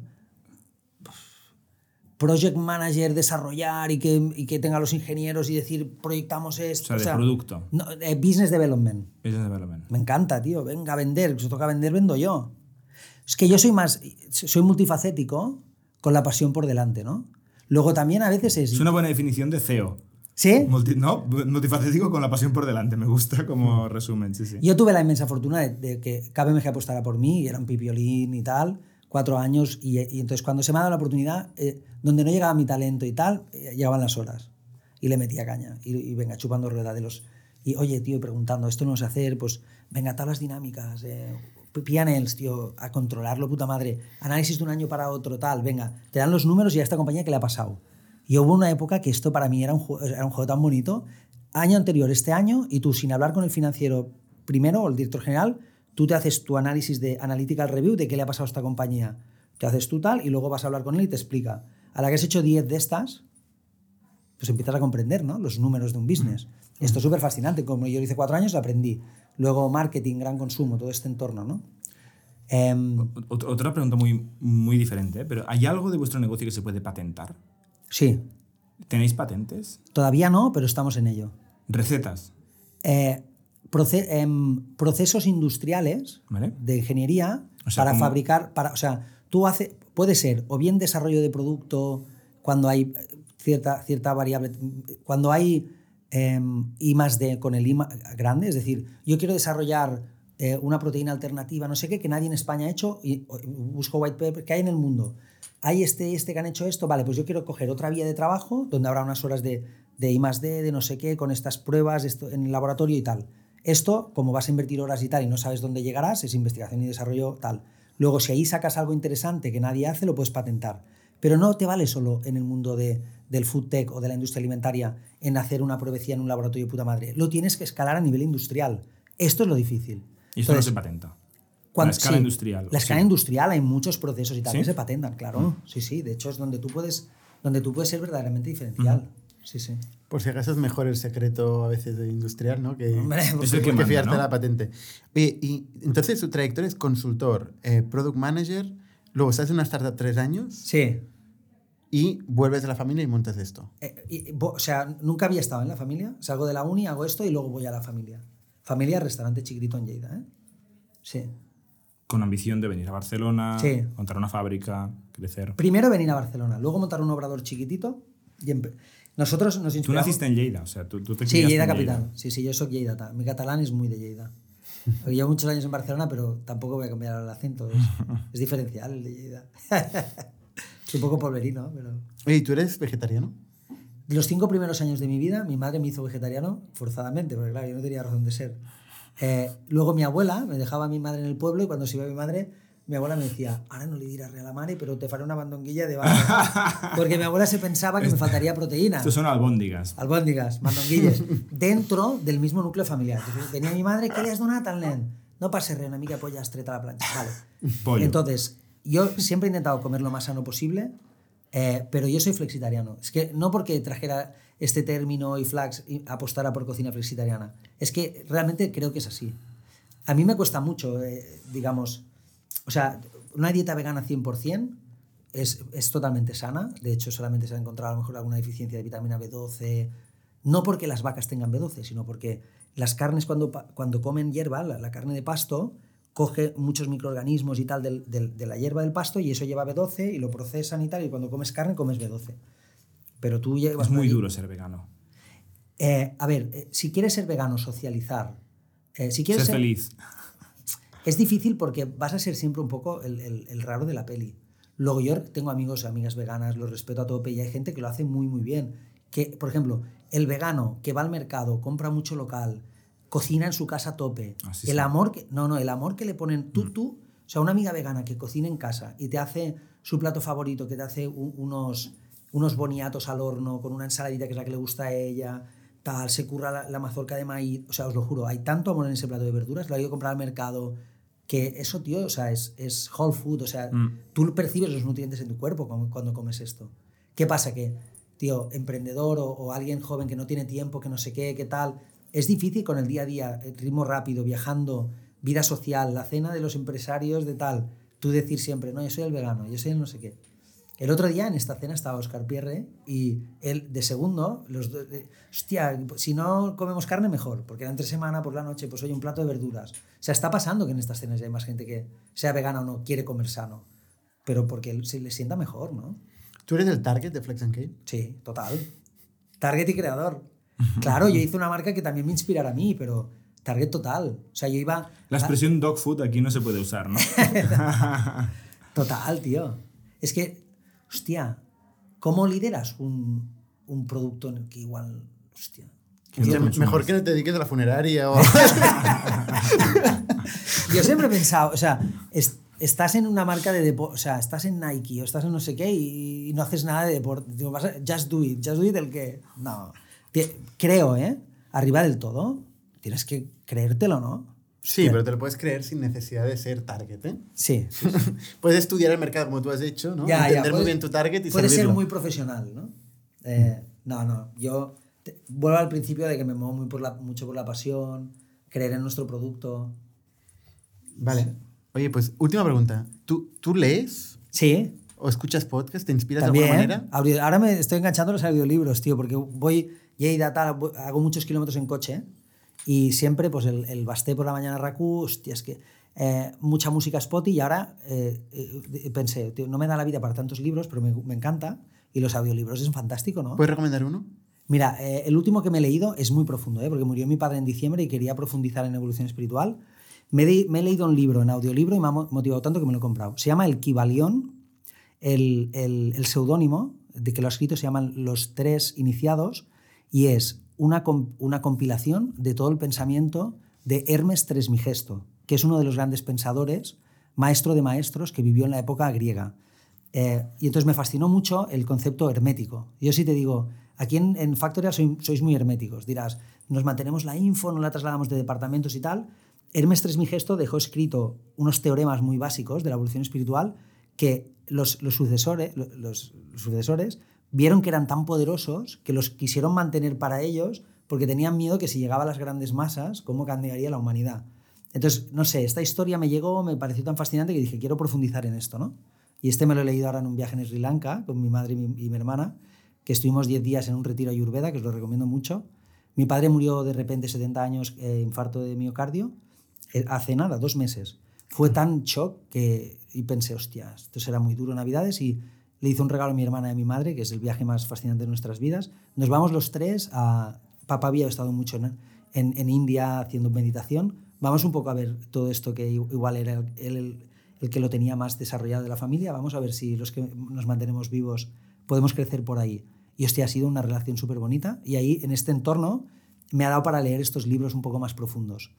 project manager, desarrollar y que, y que tenga los ingenieros y decir, proyectamos esto. O sea, de producto. no, eh, business development. Business Development. Me encanta, tío. Venga a vender. Si toca vender, vendo yo. Es que yo soy más. Soy multifacético con la pasión por delante, ¿no? Luego también a veces es. Es una buena definición de CEO. ¿Sí? Multi- no, multifacético con la pasión por delante. Me gusta como resumen, sí, sí. Yo tuve la inmensa fortuna de, de que KPMG apostara por mí, y era un pipiolín y tal, cuatro años, y, y entonces cuando se me ha dado la oportunidad, eh, donde no llegaba mi talento y tal, eh, llegaban las horas. Y le metía caña, y, y venga, chupando rueda de los... Y oye, tío, y preguntando, esto no sé hacer, pues venga, tablas dinámicas, eh, PNLs, tío, a controlarlo, puta madre, análisis de un año para otro, tal, venga, te dan los números y a esta compañía que le ha pasado. Y hubo una época que esto para mí era un, juego, era un juego tan bonito. Año anterior, este año, y tú sin hablar con el financiero primero o el director general, tú te haces tu análisis de analytical review de qué le ha pasado a esta compañía. Te haces tú tal y luego vas a hablar con él y te explica. A la que has hecho 10 de estas, pues empiezas a comprender ¿no? los números de un business. Esto es súper fascinante. Como yo lo hice cuatro años, lo aprendí. Luego marketing, gran consumo, todo este entorno. ¿no? Em, Ot- Otra pregunta muy, muy diferente, ¿eh? pero ¿hay algo de vuestro negocio que se puede patentar? sí, ¿Tenéis patentes? todavía no, pero estamos en ello. ¿Recetas? eh, em, procesos industriales ¿Vale? de ingeniería O sea, para fabricar, para, o sea, tú hace, puede ser o bien desarrollo de producto cuando hay cierta, cierta variable, cuando hay em, I más D con el I grande, es decir, yo quiero desarrollar eh, una proteína alternativa, no sé qué, que nadie en España ha hecho, y busco white paper, que hay en el mundo. Hay este este que han hecho esto, vale, pues yo quiero coger otra vía de trabajo donde habrá unas horas de, de I más D, de no sé qué, con estas pruebas esto, en el laboratorio y tal. Esto, como vas a invertir horas y tal y no sabes dónde llegarás, es investigación y desarrollo tal. Luego, si ahí sacas algo interesante que nadie hace, lo puedes patentar. Pero no te vale solo en el mundo de, del food tech o de la industria alimentaria en hacer una pruebecía en un laboratorio de puta madre. Lo tienes que escalar a nivel industrial. Esto es lo difícil. Y esto no Entonces, se patenta. cuando- la escala sí, industrial. La escala sí. industrial hay muchos procesos y tal ¿Sí? Mm. que se patentan, claro. Sí, sí. De hecho, es donde tú puedes, donde tú puedes ser verdaderamente diferencial. Sí, sí. Por si acaso es mejor el secreto a veces de industrial, ¿no? Que, Hombre, que pues Es que manda, fiarte ¿no? la patente. Oye, y entonces su trayectoria es consultor, eh, product manager, luego estás en una startup tres años Sí. y vuelves a la familia y montas esto. Eh, y- bo- o sea, nunca había estado en la familia. Salgo de la uni, hago esto y luego voy a la familia. Familia, restaurante chiquitito en Lleida, ¿eh? Sí. Con ambición de venir a Barcelona, Sí. montar una fábrica, crecer. Primero venir a Barcelona, luego montar un obrador chiquitito y nosotros nos Tú inspiramos... naciste en Lleida, o sea, tú, tú te Sí, Lleida en capital. Sí, sí, yo soy Lleida. Mi catalán es muy de Lleida. Llevo muchos años en Barcelona, pero tampoco voy a cambiar el acento. Es, es diferencial es un poco polverino, pero... ¿y tú eres vegetariano? Los cinco primeros años de mi vida, mi madre me hizo vegetariano forzadamente, porque claro, yo no tenía razón de ser. Eh, luego mi abuela me dejaba a mi madre en el pueblo y cuando se iba mi madre, mi abuela me decía, ahora no le dirás a la madre, pero te faré una bandonguilla de vaca. Porque mi abuela se pensaba que me faltaría proteína. Estos son albóndigas. Albóndigas, mandonguilles, dentro del mismo núcleo familiar. Entonces, tenía mi madre, ¿qué le has donat al nen? No pase re, una mica polla estreta a la plancha. Vale. Pollo. Entonces, yo siempre he intentado comer lo más sano posible, eh, pero yo soy flexitariano. Es que no porque trajera este término y flax y apostara por cocina flexitariana. Es que realmente creo que es así. A mí me cuesta mucho, eh, digamos, o sea, una dieta vegana 100% es, es totalmente sana. De hecho, solamente se ha encontrado a lo mejor alguna deficiencia de vitamina B12. No porque las vacas tengan B12, sino porque las carnes cuando, cuando comen hierba, la, la carne de pasto, coge muchos microorganismos y tal del- del- de la hierba del pasto y eso lleva B12 y lo procesan y tal. Y cuando comes carne, comes B12. Pero tú llevas Es muy duro ser vegano. Eh, a ver, eh, si quieres ser vegano, socializar, eh, si quieres Ser ser- feliz. Es difícil porque vas a ser siempre un poco el, el- el raro de la peli. Luego yo tengo amigos y amigas veganas, los respeto a tope y hay gente que lo hace muy muy bien. que, por ejemplo, el vegano que va al mercado, compra mucho local, cocina en su casa a tope. Así el sí. amor que. No, no, el amor que le ponen. Tú, tú. O sea, una amiga vegana que cocina en casa y te hace su plato favorito, que te hace u- unos, unos boniatos al horno con una ensaladita que es la que le gusta a ella, tal, se curra la, la mazorca de maíz. O sea, os lo juro, hay tanto amor en ese plato de verduras, lo ha ido a comprar al mercado. Que eso, tío, o sea, es, es whole food. O sea, tú percibes los nutrientes en tu cuerpo cuando, cuando comes esto. ¿Qué pasa? Que, tío, emprendedor o, o alguien joven que no tiene tiempo, que no sé qué, qué tal, es difícil con el día a día, el ritmo rápido, viajando, vida social, la cena de los empresarios, de tal, tú decir siempre, no, yo soy el vegano, yo soy el no sé qué. El otro día en esta cena estaba Oscar Pierre y él de segundo, los dos, de, hostia, si no comemos carne mejor, porque era entre semana por la noche, pues oye, un plato de verduras. O sea, está pasando que en estas cenas ya hay más gente que sea vegana o no, quiere comer sano, pero porque se le sienta mejor, ¿no? ¿Tú eres el target de Flex and Kale? Sí, total. Target y creador. Claro, yo hice una marca que también me inspirara a mí, pero target total. O sea, yo iba... La expresión dog food aquí no se puede usar, ¿no? Total, tío. Es que, hostia, ¿cómo lideras un, un producto en el que igual, hostia... Que no mejor que no te dediques a la funeraria o... Yo siempre he pensado, o sea, es- estás en una marca de deporte, o sea, estás en Nike o estás en no sé qué y, y no haces nada de deporte. Digo, just do it, just do it el que... No. Creo, ¿eh? Arriba del todo, tienes que creértelo, ¿no? Sí, Hostia. pero te lo puedes creer sin necesidad de ser target, ¿eh? Sí. puedes estudiar el mercado como tú has hecho, ¿no? Ya, ya, Entender muy puedes- bien tu target y Puede ser servirlo. muy profesional, ¿no? Eh, no, no. Yo te- vuelvo al principio de que me muevo muy por la, mucho por la pasión, creer en nuestro producto. Vale. Oye, pues última pregunta. ¿Tú, ¿Tú lees Sí, o escuchas podcast? ¿Te inspiras también. de alguna manera? Audio- Ahora me estoy enganchando los audiolibros, tío, porque voy, Lleida, tal, hago muchos kilómetros en coche y siempre, pues el, el Basté por la mañana Raku, hostia, es que eh, mucha música Spotify y ahora eh, eh, pensé, tío, no me da la vida para tantos libros, pero me, me encanta y los audiolibros es fantástico, ¿no? ¿Puedes recomendar uno? Mira, el último que me he leído es muy profundo, ¿eh? porque murió mi padre en diciembre y quería profundizar en evolución espiritual. Me, he leído un libro en audiolibro y me ha mo- motivado tanto que me lo he comprado. Se llama El Kibalión. El, el, el seudónimo de que lo ha escrito se llaman Los Tres Iniciados y es una, una compilación de todo el pensamiento de Hermes Trismegisto, que es uno de los grandes pensadores, maestro de maestros que vivió en la época griega. Eh, y entonces me fascinó mucho el concepto hermético. Yo sí te digo, aquí en, en Factorial soy- sois muy herméticos. Dirás, nos mantenemos la info, no la trasladamos de departamentos y tal. Hermes Trismegisto dejó escrito unos teoremas muy básicos de la evolución espiritual que los, los sucesores, lo- los, los sucesores vieron que eran tan poderosos que los quisieron mantener para ellos porque tenían miedo que si llegaba a las grandes masas, cómo cambiaría la humanidad. Entonces, no sé, esta historia me llegó, me pareció tan fascinante que dije, quiero profundizar en esto, ¿no? Y este me lo he leído ahora en un viaje en Sri Lanka con mi madre y mi, hermana, que estuvimos 10 días en un retiro ayurveda, que os lo recomiendo mucho. Mi padre murió de repente, 70 años, eh, infarto de miocardio, eh, hace nada, dos meses. Fue tan shock que y pensé, hostia, esto será muy duro Navidades y le hice un regalo a mi hermana y a mi madre, que es el viaje más fascinante de nuestras vidas. Nos vamos los tres a... Papá había estado mucho en, en, en India haciendo meditación. Vamos un poco a ver todo esto que igual era el, el, que lo tenía más desarrollado de la familia. Vamos a ver si los que nos mantenemos vivos podemos crecer por ahí. Y hostia, ha sido una relación súper bonita. Y ahí, en este entorno, me ha dado para leer estos libros un poco más profundos.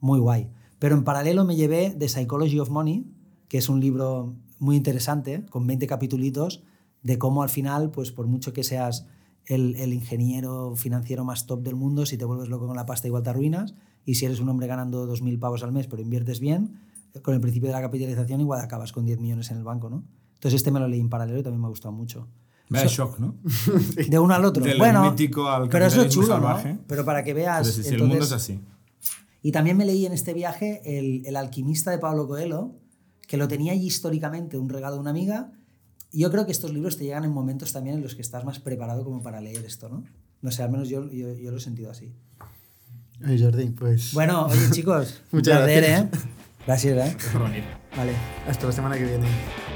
Muy guay. Pero en paralelo me llevé The Psychology of Money, que es un libro muy interesante, con 20 capitulitos, de cómo al final, pues por mucho que seas el, el, ingeniero financiero más top del mundo, si te vuelves loco con la pasta igual te arruinas, y si eres un hombre ganando 2.000 pavos al mes pero inviertes bien, con el principio de la capitalización igual acabas con 10 millones en el banco, ¿no? Entonces este me lo leí en paralelo y también me ha gustado mucho. Vaya shock, ¿no? De uno al otro. Del bueno, al pero eso es chulo, salvaje. ¿no? Pero para que veas... Pero si, si el entonces- mundo es así. Y también me leí en este viaje el, el alquimista de Pablo Coelho, que lo tenía allí históricamente, un regalo de una amiga. Y yo creo que estos libros te llegan en momentos también en los que estás más preparado como para leer esto, ¿no? No sé, al menos yo, yo, yo lo he sentido así. Ay, Jordi, pues Bueno, oye chicos, Muchas placer, gracias. ¿eh? Gracias, ¿eh? Vale. hasta la semana que viene.